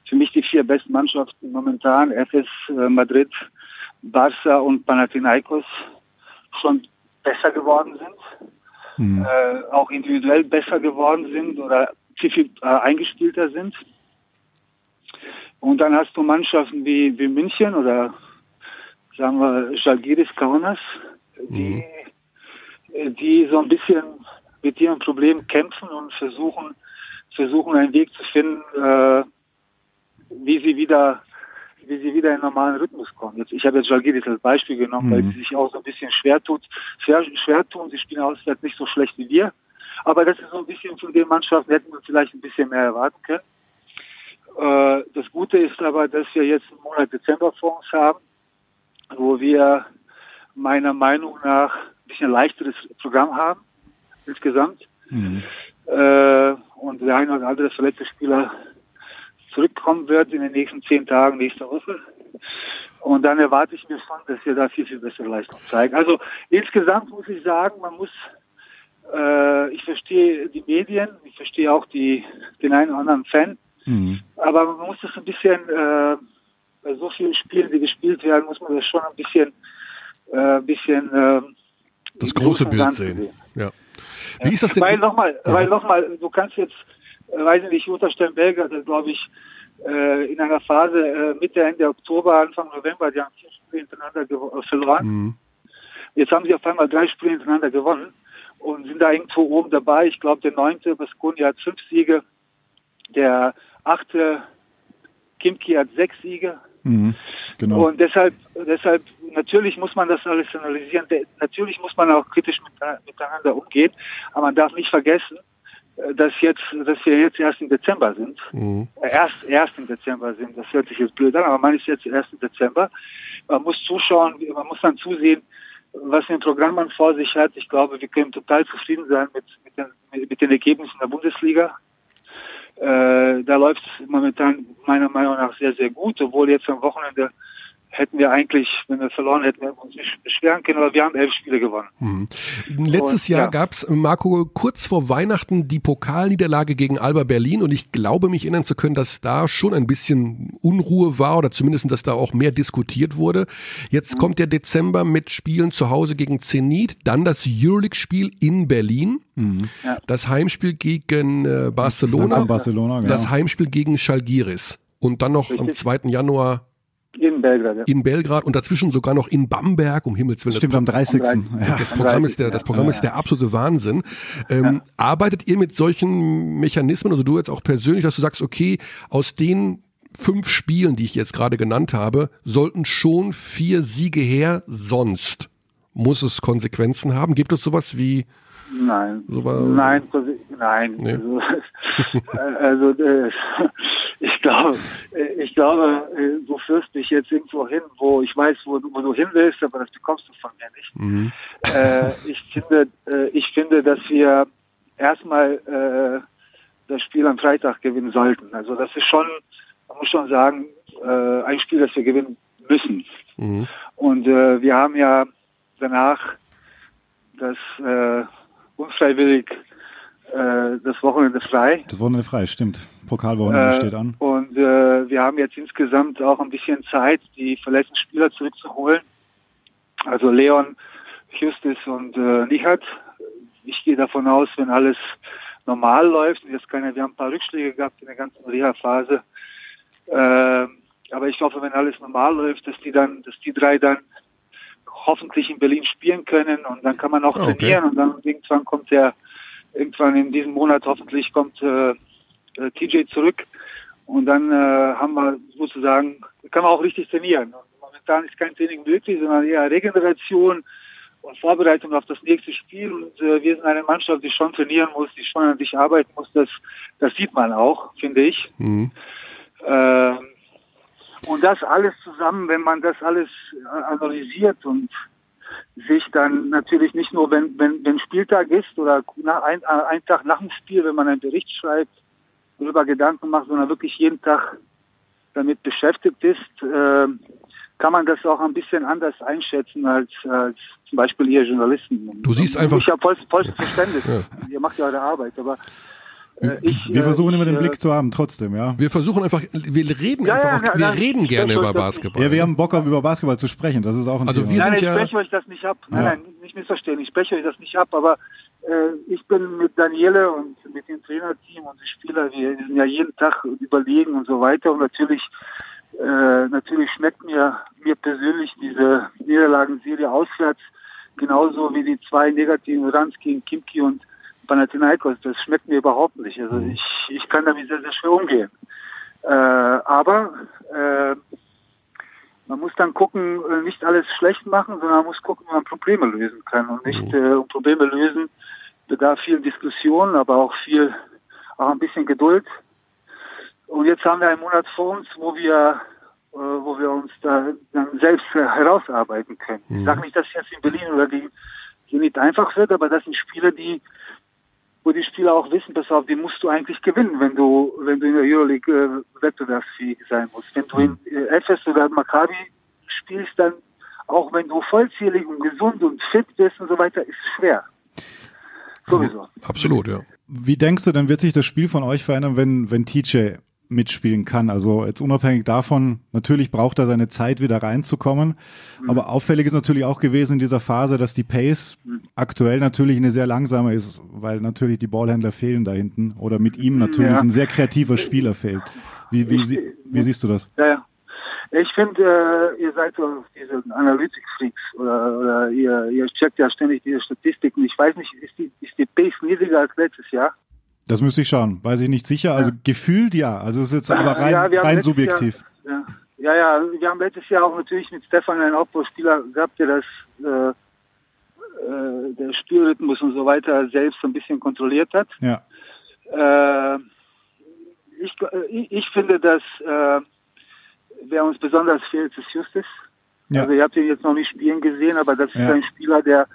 für mich die vier besten Mannschaften momentan, FS äh, Madrid, Barca und Panathinaikos, schon besser geworden sind, mhm. äh, auch individuell besser geworden sind oder viel, viel äh, eingespielter sind. Und dann hast du Mannschaften wie, wie München oder sagen wir Jalgiris Kaunas, die, mhm. die so ein bisschen mit ihren Problemen kämpfen und versuchen, versuchen einen Weg zu finden, äh, wie sie wieder wie sie wieder in einen normalen Rhythmus kommen. Jetzt, ich habe jetzt Jalgiris als Beispiel genommen, mhm. weil sie sich auch so ein bisschen schwer tut, schwer, schwer tun. Sie spielen auswärts nicht so schlecht wie wir. Aber das ist so ein bisschen von den Mannschaften, hätten wir vielleicht ein bisschen mehr erwarten können. Äh, das Gute ist aber, dass wir jetzt einen Monat Dezember vor uns haben, wo wir meiner Meinung nach ein bisschen leichteres Programm haben, insgesamt. Mhm. Äh, und der eine oder andere verletzte Spieler zurückkommen wird in den nächsten zehn Tagen, nächste Woche. Und dann erwarte ich mir schon, dass wir da viel, viel bessere Leistung zeigen. Also insgesamt muss ich sagen, man muss, äh, ich verstehe die Medien, ich verstehe auch die, den einen oder anderen Fan, mhm. aber man muss das ein bisschen, äh, bei so vielen Spielen, die gespielt werden, muss man das schon ein bisschen, äh, ein bisschen, äh, das große Bild sehen. sehen. Ja. Wie ist das denn? Weil nochmal, weil nochmal, du kannst jetzt weiß nicht, Jutta Sternberger hat, glaube ich, äh, in einer Phase äh, Mitte, Ende Oktober, Anfang November, die haben vier Spiele hintereinander äh, verloren. Mhm. Jetzt haben sie auf einmal drei Spiele hintereinander gewonnen und sind da irgendwo oben dabei. Ich glaube, der neunte Baskonia hat fünf Siege, der achte Kimki hat sechs Siege. Mhm, genau. Und deshalb, deshalb, natürlich muss man das alles analysieren. Natürlich muss man auch kritisch miteinander umgehen. Aber man darf nicht vergessen, dass jetzt, dass wir jetzt erst im Dezember sind. Mhm. Erst, erst im Dezember sind. Das hört sich jetzt blöd an, aber man ist jetzt erst im Dezember. Man muss zuschauen, man muss dann zusehen, was für ein Programm man vor sich hat. Ich glaube, wir können total zufrieden sein mit, mit, den, mit den Ergebnissen der Bundesliga. Äh, da läuft es momentan meiner Meinung nach sehr, sehr gut, obwohl jetzt am Wochenende hätten wir eigentlich, wenn wir verloren hätten, wir uns nicht beschweren können, aber wir haben elf Spiele gewonnen. Mhm. Letztes Und, Jahr ja. gab's Marco, kurz vor Weihnachten die Pokalniederlage gegen Alba Berlin und ich glaube mich erinnern zu können, dass da schon ein bisschen Unruhe war oder zumindest, dass da auch mehr diskutiert wurde. Jetzt Mhm. kommt der Dezember mit Spielen zu Hause gegen Zenit, dann das Euroleague-Spiel in Berlin, Ja. das Heimspiel gegen äh, Barcelona, Barcelona, genau. das Heimspiel gegen Schalgiris und dann noch am Richtig. 2. Januar In Belgrad, ja. in Belgrad und dazwischen sogar noch in Bamberg, um Himmels Willen. Das Stimmt, am 30. Am Ja. das Programm ist der, das Programm ist der absolute Wahnsinn. Ähm, Arbeitet ihr mit solchen Mechanismen, also du jetzt auch persönlich, dass du sagst, okay, aus den fünf Spielen, die ich jetzt gerade genannt habe, sollten schon vier Siege her, sonst muss es Konsequenzen haben. Gibt es sowas wie, Nein. So war- nein, nein. Nee. Also, also äh, ich glaube, äh, ich glaube, äh, du führst dich jetzt irgendwo hin, wo ich weiß, wo, du- wo du hin willst, aber das bekommst du von mir nicht. Äh, ich finde, äh, ich finde, dass wir erstmal äh, das Spiel am Freitag gewinnen sollten. Also das ist schon, man muss schon sagen, ein Spiel, das wir gewinnen müssen. Mhm. Und wir haben ja danach das unfreiwillig äh, das Wochenende frei. Das Wochenende frei, stimmt. Pokalwochenende Äh, steht an. Und äh, wir haben jetzt insgesamt auch ein bisschen Zeit, die verletzten Spieler zurückzuholen. Also Leon, Justus und äh, Nihat. Ich gehe davon aus, wenn alles normal läuft, und jetzt keine, wir haben ein paar Rückschläge gehabt in der ganzen Reha-Phase. Äh, aber ich hoffe, wenn alles normal läuft, dass die dann, dass die drei dann hoffentlich in Berlin spielen können und dann kann man auch Ah, okay. trainieren und dann irgendwann kommt der, irgendwann in diesem Monat hoffentlich kommt äh, äh, TJ zurück und dann äh, haben wir sozusagen, kann man auch richtig trainieren. Und momentan ist kein Training möglich, sondern eher Regeneration und Vorbereitung auf das nächste Spiel. Und äh, wir sind eine Mannschaft, die schon trainieren muss, die schon an sich arbeiten muss. Das, das sieht man auch, finde ich. Mhm. Ähm, und das alles zusammen, wenn man das alles äh, analysiert und sich dann natürlich nicht nur, wenn, wenn, wenn Spieltag ist oder nach, ein, äh, ein Tag nach dem Spiel, wenn man einen Bericht schreibt, darüber Gedanken macht, sondern wirklich jeden Tag damit beschäftigt ist, äh, kann man das auch ein bisschen anders einschätzen als, als zum Beispiel ihr Journalisten. Du siehst einfach- Ich habe vollstes, vollstes Verständnis. Ja. Ihr macht ja eure Arbeit, aber ich, Wir äh, versuchen immer ich, den äh, Blick zu haben, trotzdem, ja. Wir versuchen einfach, wir reden Ja, einfach, ja, auch, ja, wir ja. reden gerne über Basketball. Ja, wir haben Bock auf über Basketball zu sprechen, das ist auch ein Also Thema. wir Nein, sind ich ja- spreche euch das nicht ab. Nein, Ja. nein, nicht missverstehen. Ich spreche euch das nicht ab, aber äh, ich bin mit Daniele und mit dem Trainerteam und den Spielern, wir, wir sind ja jeden Tag überlegen und so weiter. Und natürlich, äh, natürlich schmeckt mir, mir persönlich diese Niederlagenserie auswärts genauso wie die zwei negativen Runs gegen Kimki und Panathinaikos. Das schmeckt mir überhaupt nicht. Also ich, ich kann damit sehr, sehr schwer umgehen. Äh, aber äh, man muss dann gucken, äh, nicht alles schlecht machen, sondern man muss gucken, wie man Probleme lösen kann. Und nicht äh, um Probleme lösen bedarf viel Diskussion, aber auch viel, auch ein bisschen Geduld. Und jetzt haben wir einen Monat vor uns, wo wir, äh, wo wir uns da dann selbst äh, herausarbeiten können. Ich sage nicht, dass jetzt in Berlin oder die, die nicht einfach wird, aber das sind Spiele, die wo die Spieler auch wissen, pass auf, die musst du eigentlich gewinnen, wenn du, wenn du in der Euroleague äh, wettbewerbsfähig sein musst. Wenn du in äh, Efes oder Maccabi spielst, dann auch wenn du vollzählig und gesund und fit bist und so weiter, ist schwer. Sowieso. Absolut, ja. Wie denkst du, dann wird sich das Spiel von euch verändern, wenn, wenn TJ mitspielen kann? Also jetzt unabhängig davon, natürlich braucht er seine Zeit, wieder reinzukommen. Aber auffällig ist natürlich auch gewesen in dieser Phase, dass die Pace aktuell natürlich eine sehr langsame ist, weil natürlich die Ballhändler fehlen da hinten oder mit ihm natürlich Ja. ein sehr kreativer Spieler fehlt. Wie, wie, sie- wie siehst du das? Ja, ja. Ich finde, äh, ihr seid so diese Analytik-Freaks oder, oder ihr, ihr checkt ja ständig diese Statistiken. Ich weiß nicht, ist die, ist die Pace niedriger als letztes Jahr? Das müsste ich schauen. Weiß ich nicht sicher. Also gefühld ja. Also es ist jetzt aber rein, Ja, rein subjektiv. Jahr, ja, ja, ja, wir haben letztes Jahr auch natürlich mit Stefan einen Aufbauspieler gehabt, der das äh, äh, der Spielrhythmus und so weiter selbst ein bisschen kontrolliert hat. Ja. Äh, ich, ich, ich finde, dass äh, wer uns besonders fehlt, ist Justus. Ja. Also ihr habt ihn jetzt noch nicht spielen gesehen, aber das Ja. ist ein Spieler, der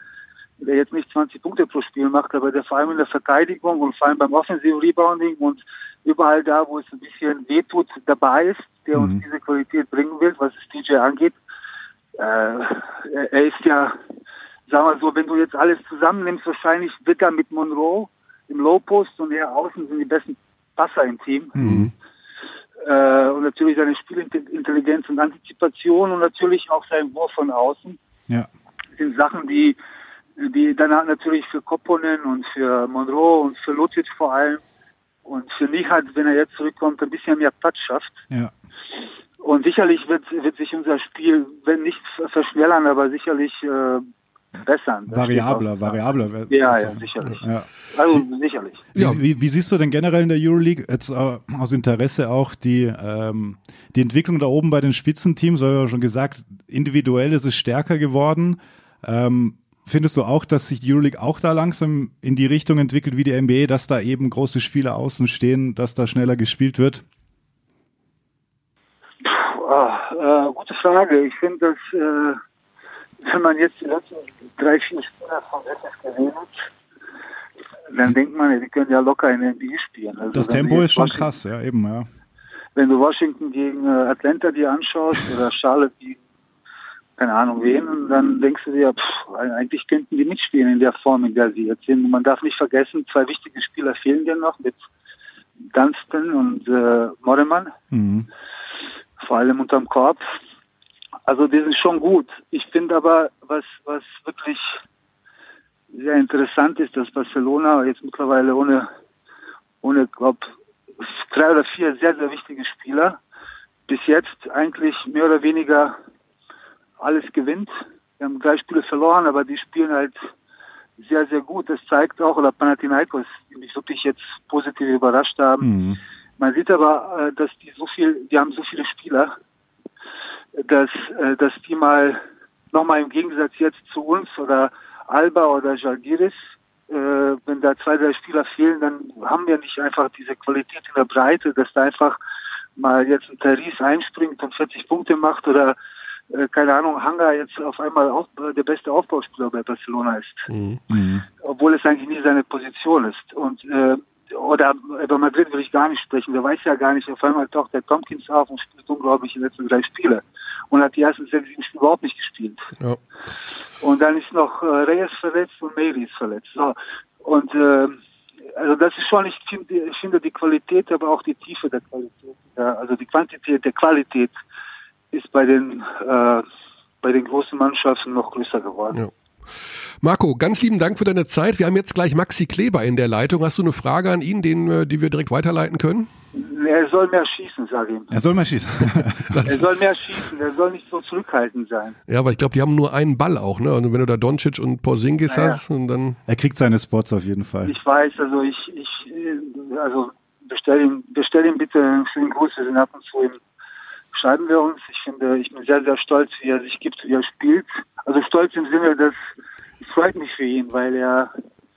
der jetzt nicht 20 Punkte pro Spiel macht, aber der vor allem in der Verteidigung und vor allem beim Offensive Rebounding und überall da, wo es ein bisschen wehtut, dabei ist, der Mhm. uns diese Qualität bringen will, was das DJ angeht. äh, er ist ja, sagen wir so, wenn du jetzt alles zusammennimmst, wahrscheinlich wird er mit Monroe im Low Post und er außen sind die besten Passer im Team. Äh, und natürlich seine Spielintelligenz und Antizipation und natürlich auch sein Wurf von außen Ja. sind Sachen, die, die danach natürlich für Kopponen und für Monroe und für Lucic vor allem und für Nihat, wenn er jetzt zurückkommt, ein bisschen mehr Platz schafft. Ja. Und sicherlich wird, wird sich unser Spiel, wenn nicht verschnellern, aber sicherlich äh, bessern. Variabler, variabler. Ja, ja, sicherlich. Ja. Also sicherlich. Wie, wie, wie siehst du denn generell in der Euroleague jetzt äh, aus Interesse auch die, ähm, die Entwicklung da oben bei den Spitzenteams? Hast ja schon gesagt, individuell ist es stärker geworden. Ähm, findest du auch, dass sich die Euroleague auch da langsam in die Richtung entwickelt wie die NBA, dass da eben große Spieler außen stehen, dass da schneller gespielt wird? Ah, äh, gute Frage. Ich finde, dass äh, wenn man jetzt die letzten drei, vier Spieler von Wessex gesehen hat, dann denkt man, die können ja locker in der NBA spielen. Also Das Tempo ist schon Washington- krass, ja, eben, ja. Wenn du Washington gegen äh, Atlanta dir anschaust oder Charlotte gegen keine Ahnung wen, dann denkst du dir, pff, eigentlich könnten die mitspielen in der Form, in der sie jetzt sind. Und man darf nicht vergessen, zwei wichtige Spieler fehlen dir noch mit Dunstan und äh, Modemann Mhm. vor allem unterm Korb. Also das ist schon gut. Ich finde aber, was, was wirklich sehr interessant ist, dass Barcelona jetzt mittlerweile ohne, ohne, glaub, drei oder vier sehr, sehr wichtige Spieler bis jetzt eigentlich mehr oder weniger alles gewinnt. Wir haben drei Spiele verloren, aber die spielen halt sehr, sehr gut. Das zeigt auch, oder Panathinaikos, die mich wirklich jetzt positiv überrascht haben. Mhm. Man sieht aber, äh, dass die so viel, die haben so viele Spieler, dass, äh, dass die mal nochmal im Gegensatz jetzt zu uns oder Alba oder Jalgiris, äh, wenn da zwei, drei Spieler fehlen, dann haben wir nicht einfach diese Qualität in der Breite, dass da einfach mal jetzt ein Taris einspringt und 40 Punkte macht oder äh, keine Ahnung, Hanga jetzt auf einmal auf, der beste Aufbauspieler bei Barcelona ist Mhm. obwohl es eigentlich nie seine Position ist. Und äh, oder über Madrid will ich gar nicht sprechen. Der weiß ja gar nicht, auf einmal taucht der Tompkins auf und spielt unglaublich die letzten drei Spiele. Und hat die ersten sechs, sieben Spiele überhaupt nicht gespielt. Ja. Und dann ist noch äh, Reyes verletzt und Mary ist verletzt. So. Und äh, also das ist schon, ich finde, ich finde die Qualität, aber auch die Tiefe der Qualität, ja, also die Quantität der Qualität ist bei den äh, bei den großen Mannschaften noch größer geworden. Ja. Marco, ganz lieben Dank für deine Zeit. Wir haben jetzt gleich Maxi Kleber in der Leitung. Hast du eine Frage an ihn, den, äh, die wir direkt weiterleiten können? Er soll mehr schießen, sage ich ihm. Er soll mal schießen. Er soll mehr schießen, er soll nicht so zurückhaltend sein. Ja, aber ich glaube, die haben nur einen Ball auch, ne? Und wenn du da Doncic und Porzingis Ja, ja. hast, und dann er kriegt seine Spots auf jeden Fall. Ich weiß, also ich, ich, äh, also bestell ihm, bestell ihm bitte einen schönen Gruß. Wir sind ab und zu im, schreiben wir uns. Ich finde, ich bin sehr, sehr stolz, wie er sich gibt, wie er spielt. Also stolz im Sinne, dass es freut mich für ihn, weil er,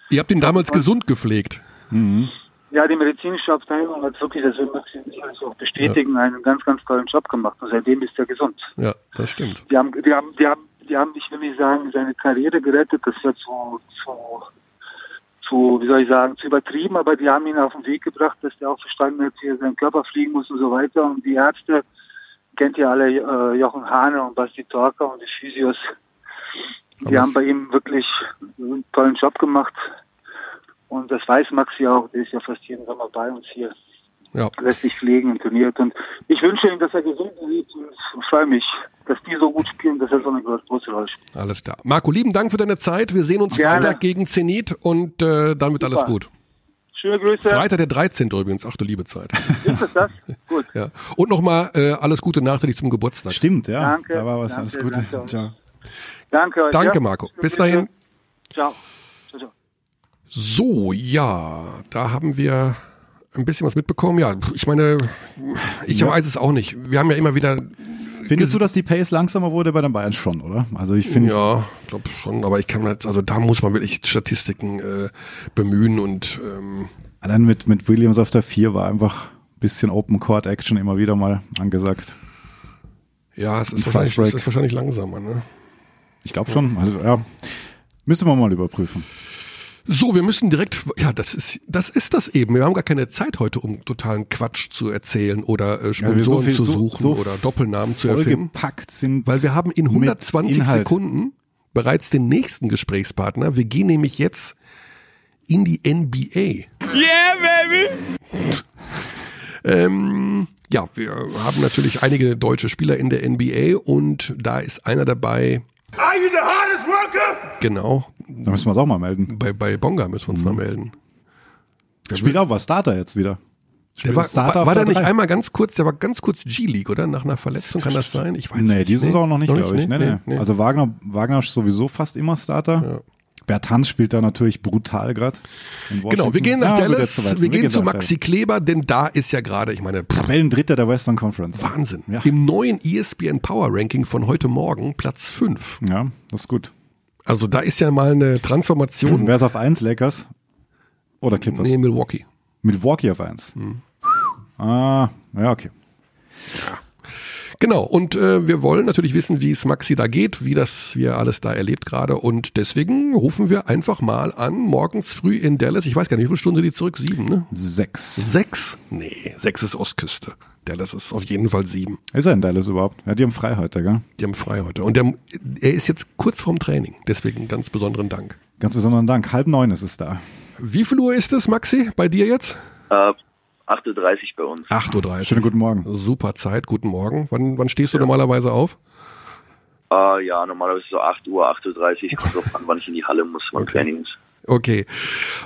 ihr habt ihn damals gesund gepflegt. Mhm. ja, die medizinische Abteilung hat wirklich, das wird Maxi sicherlich auch bestätigen, einen ganz, ganz tollen Job gemacht. Und seitdem ist er gesund. Ja, das stimmt. Die haben, die haben, die haben, die haben, ich will nicht sagen, seine Karriere gerettet, das wäre zu, zu, zu, wie soll ich sagen, zu übertrieben, aber die haben ihn auf den Weg gebracht, dass der auch verstanden hat, wie er seinen Körper fliegen muss und so weiter. Und die Ärzte, kennt ihr alle, äh, Jochen Hane und Basti Torka und die Physios, die Aber haben bei ihm wirklich einen tollen Job gemacht. Und das weiß Maxi auch, der ist ja fast jeden Sommer bei uns hier Ja. lässt sich pflegen und trainiert. Und ich wünsche ihm, dass er gesund lebt und freue mich, dass die so gut spielen, dass er so eine gro- große Rolle spielt. Alles klar. Marco, lieben Dank für deine Zeit. Wir sehen uns Gerne. Freitag gegen Zenit und äh, dann wird alles Super. gut. Schöne Grüße. Freitag der 13. übrigens. Ach du liebe Zeit. Ist es das? Gut. ja. Und nochmal äh, alles Gute nachträglich zum Geburtstag. Stimmt, ja. Danke, Da war was. danke, Alles Gute. danke. Ciao. Danke euch. Danke, ja? Marco. Schöne Bis dahin. Ciao. Ciao, ciao. So, ja, da haben wir ein bisschen was mitbekommen. Ja, ich meine, ich Ja. weiß es auch nicht. Wir haben ja immer wieder. Findest du, dass die Pace langsamer wurde bei den Bayern schon, oder? Also ich finde, Ja, ich glaube schon, aber ich kann jetzt, also da muss man wirklich Statistiken äh, bemühen und ähm, allein mit, mit Williams auf der 4 war einfach ein bisschen Open Court Action immer wieder mal angesagt. ja, es ist Ein wahrscheinlich, es ist wahrscheinlich langsamer, ne? Ich glaube schon. Also ja, müssen wir mal überprüfen. So, wir müssen direkt, ja, das ist, das ist das eben. Wir haben gar keine Zeit heute, um totalen Quatsch zu erzählen oder äh, Ja, wir so Sponsoren viel- zu so- suchen so oder Doppelnamen zu erfinden. Sind. Weil wir haben in mit 120 Inhalt. Sekunden bereits den nächsten Gesprächspartner. Wir gehen nämlich jetzt in die NBA. Yeah, baby! ähm, ja, wir haben natürlich einige deutsche Spieler in der NBA und da ist einer dabei, Are you the? Genau, Da müssen wir uns auch mal melden. bei, bei Bonga müssen wir uns mal melden. Spielt auch was Starter jetzt wieder. Der war, Starter war, war der der nicht einmal ganz kurz, der war ganz kurz G-League, oder? Nach einer Verletzung kann das sein? Ich weiß Nee, nicht. dieses auch noch nicht, glaube ich. Nee, Nee, nee, Also Wagner, Wagner ist sowieso fast immer Starter. Bertans spielt da natürlich brutal gerade. Genau, wir gehen nach Ja, Dallas, zu weit. wir gehen zu nach Maxi Kleber, denn da ist ja gerade, ich meine, Tabellendritter der Western Conference. Wahnsinn. Ja. Im neuen ESPN Power Ranking von heute Morgen Platz 5. Ja, das ist gut. Also da ist ja mal eine Transformation. Wer ist auf 1, Lakers? Oder Clippers? Nee, Milwaukee. Milwaukee auf 1. Hm. Ah, ja, okay. Genau, und äh, wir wollen natürlich wissen, wie es Maxi da geht, wie das wie er alles da erlebt gerade. Und deswegen rufen wir einfach mal an, morgens früh in Dallas. Ich weiß gar nicht, wie viele Stunden sind die zurück? Sieben, ne? 6. Sechs? Nee, sechs ist Ostküste. Dallas ist auf jeden Fall sieben. Ist er in Dallas überhaupt? Ja, die haben frei heute, gell? Die haben frei heute. Und der, er ist jetzt kurz vorm Training. Deswegen ganz besonderen Dank. Ganz besonderen Dank. Halb neun ist es da. Wie viel Uhr ist es, Maxi, bei dir jetzt? Äh, 8.30 Uhr bei uns. 8.30 Uhr. Schönen guten Morgen. Super Zeit, guten Morgen. Wann, wann stehst du normalerweise auf? Äh, ja, normalerweise so 8 Uhr, 8.30 Uhr. Kommt drauf an, wann ich in die Halle muss, wann Okay. Training ist. Okay.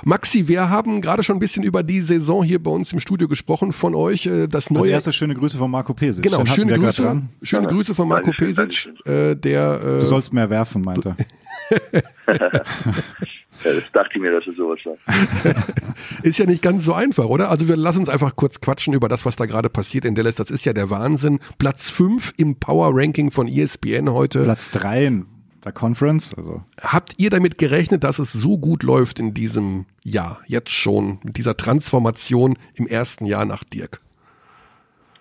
Maxi, wir haben gerade schon ein bisschen über die Saison hier bei uns im Studio gesprochen von euch. äh, Das Als neue. erstes schöne Grüße von Marco Pesic. genau, schöne Grüße. Schöne Ja, Grüße von Marco Pesic, äh, der Du äh, sollst mehr werfen, meinte er. Ja, das dachte ich mir, dass er sowas sagt. ist ja nicht ganz so einfach, oder? Also wir lassen uns einfach kurz quatschen über das, was da gerade passiert in Dallas. Das ist ja der Wahnsinn. Platz 5 im Power Ranking von ESPN heute. Platz 3 in der Conference. Also Habt ihr damit gerechnet, dass es so gut läuft in diesem Jahr, jetzt schon, mit dieser Transformation im ersten Jahr nach Dirk?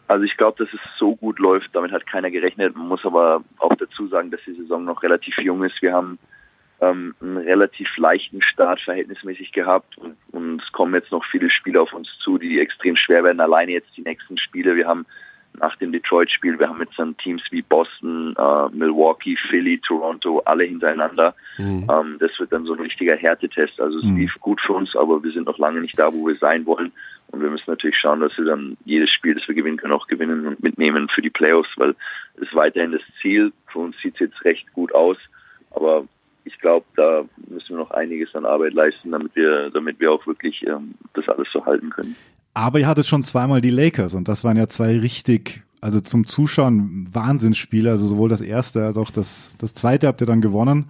Also ich glaube, dass es so gut läuft, damit hat keiner gerechnet. Man muss aber auch dazu sagen, dass die Saison noch relativ jung ist. Wir haben ähm, einen relativ leichten Start verhältnismäßig gehabt und, und es kommen jetzt noch viele Spiele auf uns zu, die extrem schwer werden. Alleine jetzt die nächsten Spiele. Wir haben nach dem Detroit-Spiel, wir haben jetzt dann Teams wie Boston, äh, Milwaukee, Philly, Toronto, alle hintereinander. Ähm, das wird dann so ein richtiger Härtetest. Also es lief gut für uns, aber wir sind noch lange nicht da, wo wir sein wollen. Und wir müssen natürlich schauen, dass wir dann jedes Spiel, das wir gewinnen können, auch gewinnen und mitnehmen für die Playoffs, weil es ist weiterhin das Ziel. Für uns sieht es jetzt recht gut aus, aber ich glaube, da müssen wir noch einiges an Arbeit leisten, damit wir, damit wir auch wirklich ähm, das alles so halten können. Aber ihr hattet schon zweimal die Lakers und das waren ja zwei richtig, also zum Zuschauen Wahnsinnsspiele. Also sowohl das erste als auch das, das zweite habt ihr dann gewonnen.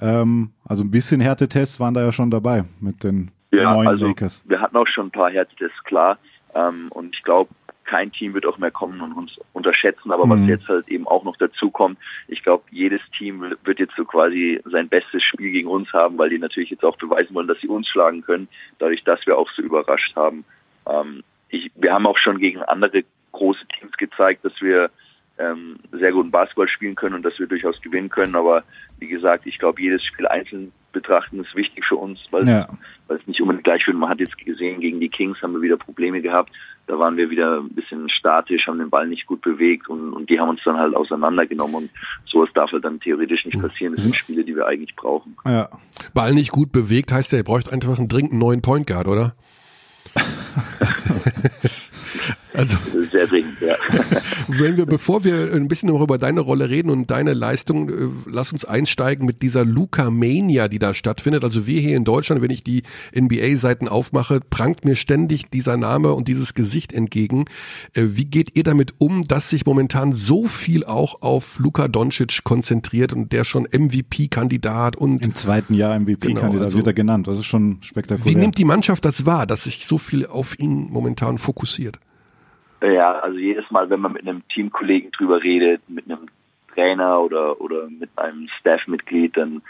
Ähm, also ein bisschen Härtetests waren da ja schon dabei mit den Ja, neuen also Lakers. wir hatten auch schon ein paar Härtetests, klar. Ähm, und ich glaube, kein Team wird auch mehr kommen und uns unterschätzen. Aber Mhm. was jetzt halt eben auch noch dazu kommt, ich glaube, jedes Team wird jetzt so quasi sein bestes Spiel gegen uns haben, weil die natürlich jetzt auch beweisen wollen, dass sie uns schlagen können, dadurch, dass wir auch so überrascht haben. Ähm, ich, wir haben auch schon gegen andere große Teams gezeigt, dass wir ähm, sehr guten Basketball spielen können und dass wir durchaus gewinnen können. Aber wie gesagt, ich glaube, jedes Spiel einzeln betrachten ist wichtig für uns, weil Ja. weil es nicht unbedingt gleich wird. Man hat jetzt gesehen, gegen die Kings haben wir wieder Probleme gehabt. Da waren wir wieder ein bisschen statisch, haben den Ball nicht gut bewegt und, und die haben uns dann halt auseinandergenommen. Und sowas darf halt dann theoretisch nicht passieren. Das sind Spiele, die wir eigentlich brauchen. Ja. Ball nicht gut bewegt, heißt ja, ihr braucht einfach einen dringend neuen Point Guard, oder? also, Das ist sehr dringend, ja. wenn wir, bevor wir ein bisschen noch über deine Rolle reden und deine Leistung, äh, lass uns einsteigen mit dieser Luca Mania, die da stattfindet. Also wir hier in Deutschland, wenn ich die NBA-Seiten aufmache, prangt mir ständig dieser Name und dieses Gesicht entgegen. Äh, wie geht ihr damit um, dass sich momentan so viel auch auf Luka Doncic konzentriert und der schon MVP-Kandidat und Im zweiten Jahr MVP-Kandidat Genau, also- wird er genannt. Das ist schon wie spektakulär. nimmt die Mannschaft das wahr, dass sich so viel auf ihn momentan fokussiert? Ja, also jedes Mal, wenn man mit einem Teamkollegen drüber redet, mit einem Trainer oder, oder mit einem Staff-Mitglied, dann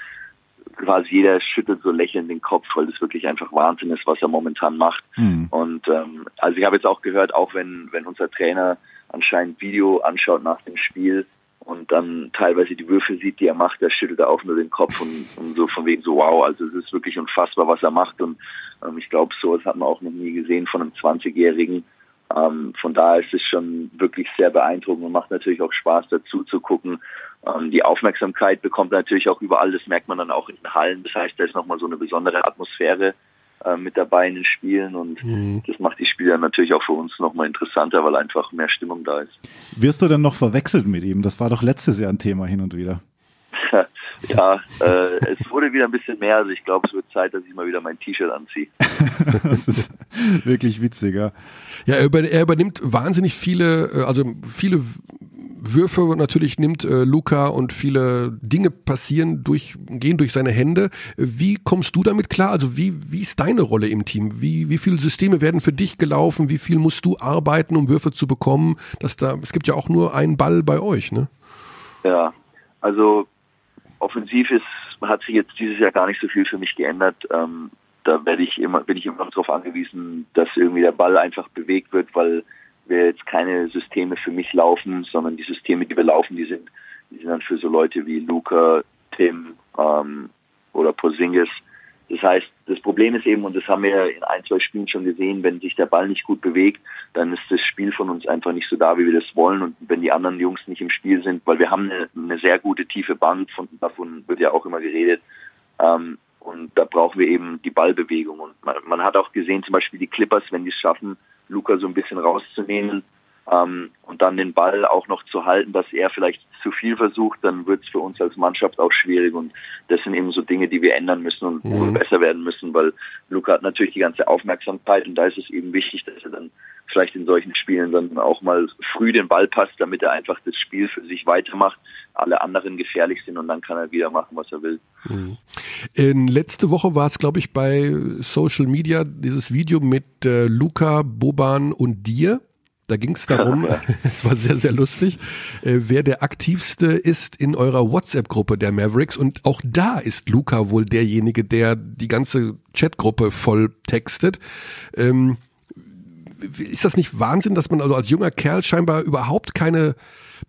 quasi jeder schüttelt so lächelnd den Kopf, weil das wirklich einfach Wahnsinn ist, was er momentan macht. Mhm. Und ähm, also ich habe jetzt auch gehört, auch wenn, wenn unser Trainer anscheinend Video anschaut nach dem Spiel und dann teilweise die Würfe sieht, die er macht, da schüttelt er auch nur den Kopf und, und so von wegen so, wow, also es ist wirklich unfassbar, was er macht und ähm, ich glaube, so das hat man auch noch nie gesehen von einem 20-Jährigen. Ähm, von daher ist es schon wirklich sehr beeindruckend und macht natürlich auch Spaß dazu zu gucken. Ähm, die Aufmerksamkeit bekommt natürlich auch überall, das merkt man dann auch in den Hallen. Das heißt, da ist nochmal so eine besondere Atmosphäre äh, mit dabei in den Spielen und mhm. das macht die Spiele natürlich auch für uns nochmal interessanter, weil einfach mehr Stimmung da ist. Wirst du denn noch verwechselt mit ihm? Das war doch letztes Jahr ein Thema hin und wieder. Ja, äh, es wurde wieder ein bisschen mehr. Also ich glaube, es wird Zeit, dass ich mal wieder mein T-Shirt anziehe. das ist wirklich witziger. Ja, er, über, er übernimmt wahnsinnig viele, äh, also viele Würfe natürlich nimmt äh, Luca und viele Dinge passieren durch, gehen durch seine Hände. Wie kommst du damit klar? Also wie, wie ist deine Rolle im Team? Wie, wie viele Systeme werden für dich gelaufen? Wie viel musst du arbeiten, um Würfe zu bekommen? Dass da, es gibt ja auch nur einen Ball bei euch, ne? Ja, also offensiv ist, hat sich jetzt dieses Jahr gar nicht so viel für mich geändert. Ähm, da werde ich immer, bin ich immer noch darauf angewiesen, dass irgendwie der Ball einfach bewegt wird, weil wir jetzt keine Systeme für mich laufen, sondern die Systeme, die wir laufen, die sind, die sind dann für so Leute wie Luca, Tim ähm, oder Posingis. Das heißt, das Problem ist eben, und das haben wir in ein, zwei Spielen schon gesehen, wenn sich der Ball nicht gut bewegt, dann ist das Spiel von uns einfach nicht so da, wie wir das wollen. Und wenn die anderen Jungs nicht im Spiel sind, weil wir haben eine, eine sehr gute tiefe Bank, von, davon wird ja auch immer geredet, ähm, und da brauchen wir eben die Ballbewegung. Und man, man hat auch gesehen, zum Beispiel die Clippers, wenn die es schaffen, Luca so ein bisschen rauszunehmen ähm, und dann den Ball auch noch zu halten, dass er vielleicht zu viel versucht, dann wird es für uns als Mannschaft auch schwierig. Und das sind eben so Dinge, die wir ändern müssen und wo mhm. wir besser werden müssen, weil Luca hat natürlich die ganze Aufmerksamkeit und da ist es eben wichtig, dass er dann vielleicht in solchen Spielen dann auch mal früh den Ball passt, damit er einfach das Spiel für sich weitermacht, alle anderen gefährlich sind und dann kann er wieder machen, was er will. Mhm. In letzte Woche war es, glaube ich, bei Social Media dieses Video mit äh, Luca, Boban und dir. Da ging es darum, es war sehr, sehr lustig, äh, wer der aktivste ist in eurer WhatsApp-Gruppe der Mavericks. Und auch da ist Luca wohl derjenige, der die ganze Chatgruppe voll textet. Ähm, ist das nicht Wahnsinn, dass man also als junger Kerl scheinbar überhaupt keine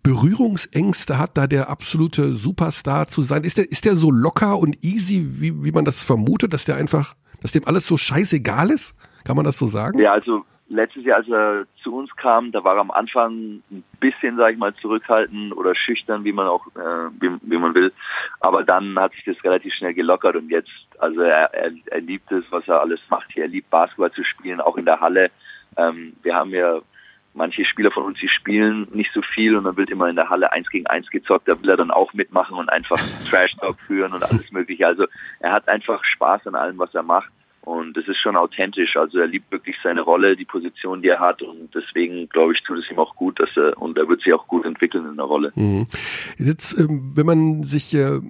Berührungsängste hat, da der absolute Superstar zu sein? Ist der, ist der so locker und easy, wie, wie man das vermutet, dass der einfach, dass dem alles so scheißegal ist? Kann man das so sagen? Ja, also letztes Jahr, als er zu uns kam, da war er am Anfang ein bisschen, sage ich mal, zurückhaltend oder schüchtern, wie man auch, äh, wie, wie, man will. Aber dann hat sich das relativ schnell gelockert und jetzt, also er, er, er liebt es, was er alles macht hier. Er liebt Basketball zu spielen, auch in der Halle. Ähm, wir haben ja manche Spieler von uns, die spielen nicht so viel und dann wird immer in der Halle eins gegen eins gezockt, da will er dann auch mitmachen und einfach Trash Talk führen und alles mögliche. Also er hat einfach Spaß an allem, was er macht. Und das ist schon authentisch. Also er liebt wirklich seine Rolle, die Position, die er hat. Und deswegen, glaube ich, tut es ihm auch gut, dass er, und er wird sich auch gut entwickeln in der Rolle. Mhm. Jetzt, ähm, wenn man sich äh,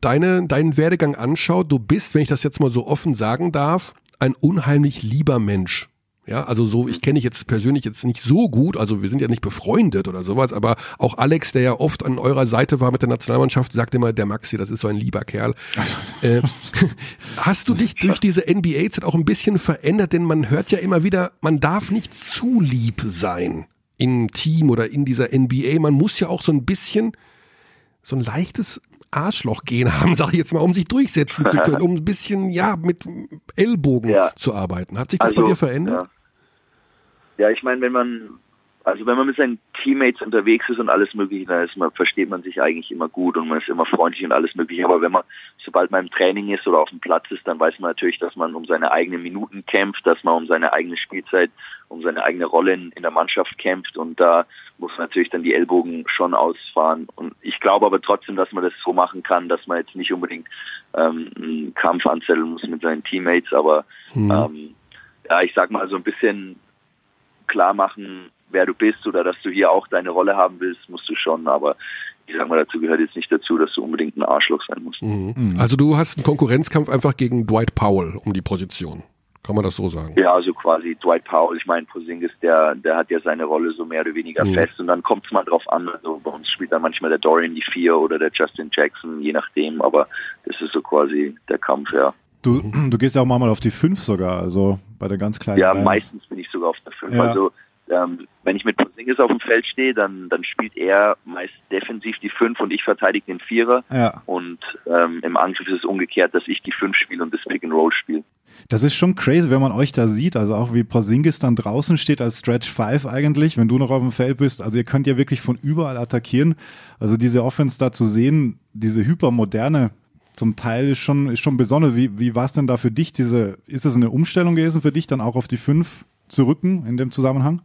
deine, deinen Werdegang anschaut, du bist, wenn ich das jetzt mal so offen sagen darf, ein unheimlich lieber Mensch. Ja, also so, ich kenne dich jetzt persönlich jetzt nicht so gut, also wir sind ja nicht befreundet oder sowas, aber auch Alex, der ja oft an eurer Seite war mit der Nationalmannschaft, sagt immer, der Maxi, das ist so ein lieber Kerl. äh, hast du dich durch diese NBA-Zeit auch ein bisschen verändert? Denn man hört ja immer wieder, man darf nicht zu lieb sein im Team oder in dieser NBA. Man muss ja auch so ein bisschen, so ein leichtes Arschloch-Gen haben, sage ich jetzt mal, um sich durchsetzen zu können, um ein bisschen, ja, mit Ellbogen ja. zu arbeiten. Hat sich das also, bei dir verändert? Ja. Ja, ich meine, wenn man, also wenn man mit seinen Teammates unterwegs ist und alles mögliche, dann ist man, versteht man sich eigentlich immer gut und man ist immer freundlich und alles mögliche. Aber wenn man, sobald man im Training ist oder auf dem Platz ist, dann weiß man natürlich, dass man um seine eigenen Minuten kämpft, dass man um seine eigene Spielzeit, um seine eigene Rolle in, in der Mannschaft kämpft und da muss man natürlich dann die Ellbogen schon ausfahren. Und ich glaube aber trotzdem, dass man das so machen kann, dass man jetzt nicht unbedingt ähm, einen Kampf anzetteln muss mit seinen Teammates, aber mhm. ähm, ja, ich sag mal so ein bisschen klar machen, wer du bist oder dass du hier auch deine Rolle haben willst, musst du schon, aber ich sag mal, dazu gehört jetzt nicht dazu, dass du unbedingt ein Arschloch sein musst. Mhm. mhm. Also du hast einen Konkurrenzkampf einfach gegen Dwight Powell um die Position. Kann man das so sagen? Ja, also quasi Dwight Powell. Ich meine, Posingis, der, der hat ja seine Rolle so mehr oder weniger mhm. fest und dann kommt es mal drauf an. Also bei uns spielt dann manchmal der Dorian die Vier oder der Justin Jackson, je nachdem. Aber das ist so quasi der Kampf, ja. Du, du gehst ja auch mal auf die Fünf sogar, also bei der ganz kleinen. Ja, Lines. meistens bin ich sogar auf der Fünf. Ja. Also ähm, wenn ich mit Porzingis auf dem Feld stehe, dann, dann spielt er meist defensiv die Fünf und ich verteidige den Vierer. Ja. Und ähm, im Angriff ist es umgekehrt, dass ich die Fünf spiele und das Pick and Roll spiele. Das ist schon crazy, wenn man euch da sieht, also auch wie Porzingis dann draußen steht als Stretch 5 eigentlich, wenn du noch auf dem Feld bist. Also ihr könnt ja wirklich von überall attackieren. Also diese Offense da zu sehen, diese hypermoderne zum Teil ist schon, ist schon besonders. Wie, wie war es denn da für dich? Diese, ist das eine Umstellung gewesen für dich, dann auch auf die 5 zu rücken in dem Zusammenhang?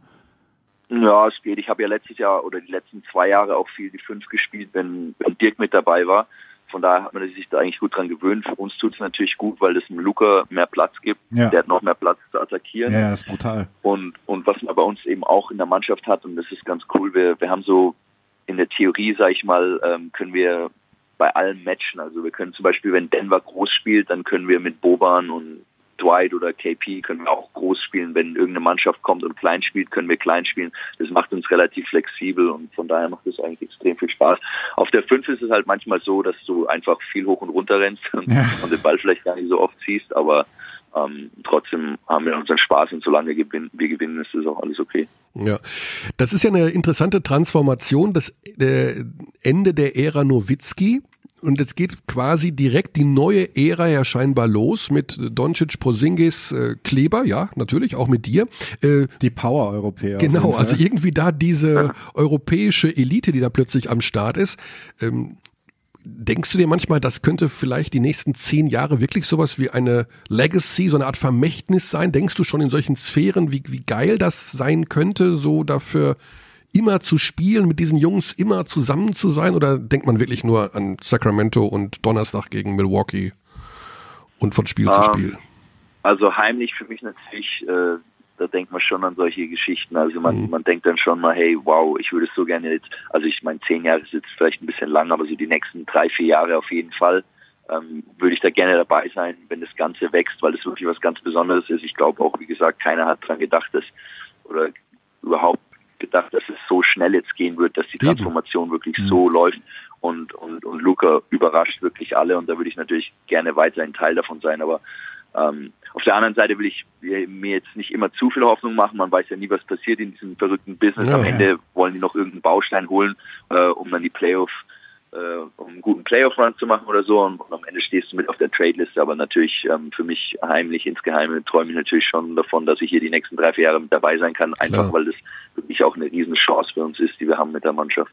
Ja, es geht. Ich habe ja letztes Jahr oder die letzten zwei Jahre auch viel die Fünf gespielt, wenn, wenn Dirk mit dabei war. Von daher hat man sich da eigentlich gut dran gewöhnt. Für uns tut es natürlich gut, weil es dem Luca mehr Platz gibt. Ja. Der hat noch mehr Platz zu attackieren. Ja, ja, ist brutal. Und, und was man bei uns eben auch in der Mannschaft hat, und das ist ganz cool, wir, wir haben so in der Theorie, sag ich mal, ähm, können wir bei allen matchen. Also wir können zum Beispiel, wenn Denver groß spielt, dann können wir mit Boban und Dwight oder KP können wir auch groß spielen. Wenn irgendeine Mannschaft kommt und klein spielt, können wir klein spielen. Das macht uns relativ flexibel und von daher macht es eigentlich extrem viel Spaß. Auf der 5 ist es halt manchmal so, dass du einfach viel hoch und runter rennst und, Ja. und den Ball vielleicht gar nicht so oft ziehst, aber ähm, trotzdem haben wir unseren Spaß und solange wir gewinnen, wir gewinnen, ist das auch alles okay. Ja, das ist ja eine interessante Transformation, das äh, Ende der Ära Nowitzki. Und jetzt geht quasi direkt die neue Ära ja scheinbar los mit Doncic, Posingis, äh, Kleber, ja, natürlich, auch mit dir. Äh, Die Power-Europäer. genau, also irgendwie da diese europäische Elite, die da plötzlich am Start ist. Ähm, denkst du dir manchmal, das könnte vielleicht die nächsten zehn Jahre wirklich sowas wie eine Legacy, so eine Art Vermächtnis sein? Denkst du schon in solchen Sphären, wie, wie geil das sein könnte, so dafür immer zu spielen, mit diesen Jungs immer zusammen zu sein? Oder denkt man wirklich nur an Sacramento und Donnerstag gegen Milwaukee und von Spiel zu Ähm, Spiel? Also heimlich für mich natürlich, äh, da denkt man schon an solche Geschichten. Also man, Mhm. man denkt dann schon mal, hey, wow, ich würde es so gerne jetzt, also ich meine, zehn Jahre ist jetzt vielleicht ein bisschen lang, aber so die nächsten drei, vier Jahre auf jeden Fall ähm, würde ich da gerne dabei sein, wenn das Ganze wächst, weil es wirklich was ganz Besonderes ist. Ich glaube auch, wie gesagt, keiner hat dran gedacht, dass oder überhaupt gedacht, dass es so schnell jetzt gehen wird, dass die Eben. Transformation wirklich so läuft. Und, und, und Luca überrascht wirklich alle und da würde ich natürlich gerne weiter ein Teil davon sein. Aber ähm, auf der anderen Seite will ich mir jetzt nicht immer zu viel Hoffnung machen. Man weiß ja nie, was passiert in diesem verrückten Business. Ja, Am ja. Ende wollen die noch irgendeinen Baustein holen, äh, um dann die Playoff, um einen guten Playoff-Run zu machen oder so. Und, am Ende stehst du mit auf der Trade-Liste. Aber natürlich ähm, für mich heimlich, insgeheim träume ich natürlich schon davon, dass ich hier die nächsten drei, vier Jahre mit dabei sein kann. Einfach Klar. weil das wirklich auch eine riesen Chance für uns ist, die wir haben mit der Mannschaft.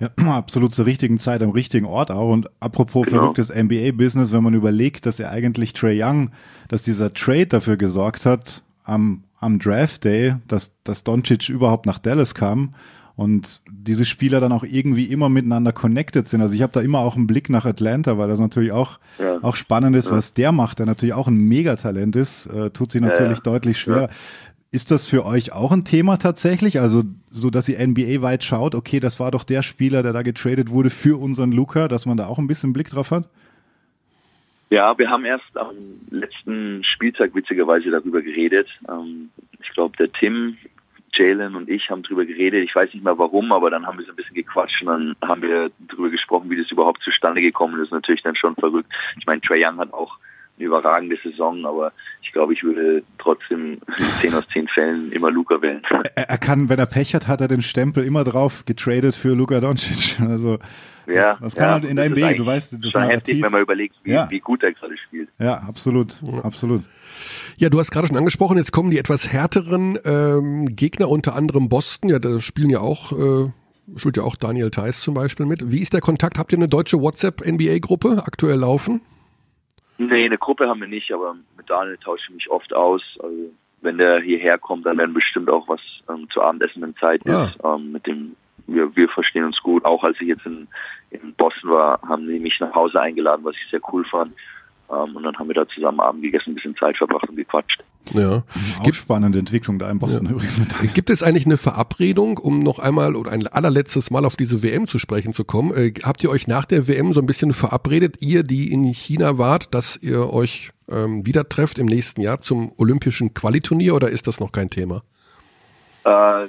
Ja, absolut zur richtigen Zeit am richtigen Ort auch. Und apropos Genau. verrücktes NBA-Business, wenn man überlegt, dass ja eigentlich Trey Young, dass dieser Trade dafür gesorgt hat, am, am Draft Day, dass, dass Doncic überhaupt nach Dallas kam und diese Spieler dann auch irgendwie immer miteinander connected sind. Also ich habe da immer auch einen Blick nach Atlanta, weil das natürlich auch, Ja. auch spannend ist, was der macht, der natürlich auch ein Megatalent ist, äh, tut sich natürlich ja. deutlich schwer. Ist das für euch auch ein Thema tatsächlich? Also, so dass ihr NBA weit schaut, okay, das war doch der Spieler, der da getradet wurde für unseren Luca, dass man da auch ein bisschen Blick drauf hat? Ja, wir haben erst am letzten Spieltag witzigerweise darüber geredet. Ähm, ich glaube, der Tim, Jalen und ich haben darüber geredet. Ich weiß nicht mehr warum, aber dann haben wir so ein bisschen gequatscht und dann haben wir darüber gesprochen, wie das überhaupt zustande gekommen ist. Natürlich dann schon verrückt. Ich meine, Trae Young hat auch eine überragende Saison, aber ich glaube, ich würde trotzdem in 10 aus 10 Fällen immer Luca wählen. Er, er kann, wenn er Pech hat, hat er den Stempel immer drauf getradet für Luka Doncic. Also, Ja, das, das kann ja, halt in ist NBA, du weißt, das schon heftig, Narrativ. wenn man überlegt, wie, Ja. wie gut er gerade spielt. Ja, absolut, absolut. Ja, du hast gerade schon angesprochen, jetzt kommen die etwas härteren ähm, Gegner, unter anderem Boston. Ja, da spielen ja auch, äh, spielt ja auch Daniel Theiss zum Beispiel mit. Wie ist der Kontakt? Habt ihr eine deutsche WhatsApp-NBA-Gruppe aktuell laufen? Nee, eine Gruppe haben wir nicht, aber mit Daniel tausche ich mich oft aus. Also wenn der hierher kommt, dann werden bestimmt auch was ähm, zu Abendessen in Zeit Ah. ist. Ähm, mit dem wir, wir verstehen uns gut. Auch als ich jetzt in, in Boston war, haben die mich nach Hause eingeladen, was ich sehr cool fand. Ähm, und dann haben wir da zusammen Abend gegessen, ein bisschen Zeit verbracht und gequatscht. Ja. Auch spannende Entwicklung da in Boston übrigens mit. Gibt es eigentlich eine Verabredung, um noch einmal oder ein allerletztes Mal auf diese WM zu sprechen zu kommen? Äh, habt ihr euch nach der WM so ein bisschen verabredet, ihr, die in China wart, dass ihr euch ähm, wieder trefft im nächsten Jahr zum olympischen Qualiturnier oder ist das noch kein Thema? Äh,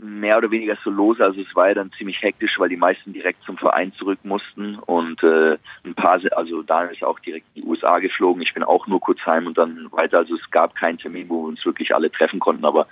mehr oder weniger so los. Also es war ja dann ziemlich hektisch, weil die meisten direkt zum Verein zurück mussten und äh, ein paar, also Daniel ist auch direkt in die USA geflogen. Ich bin auch nur kurz heim und dann weiter. Also es gab keinen Termin, wo wir uns wirklich alle treffen konnten, aber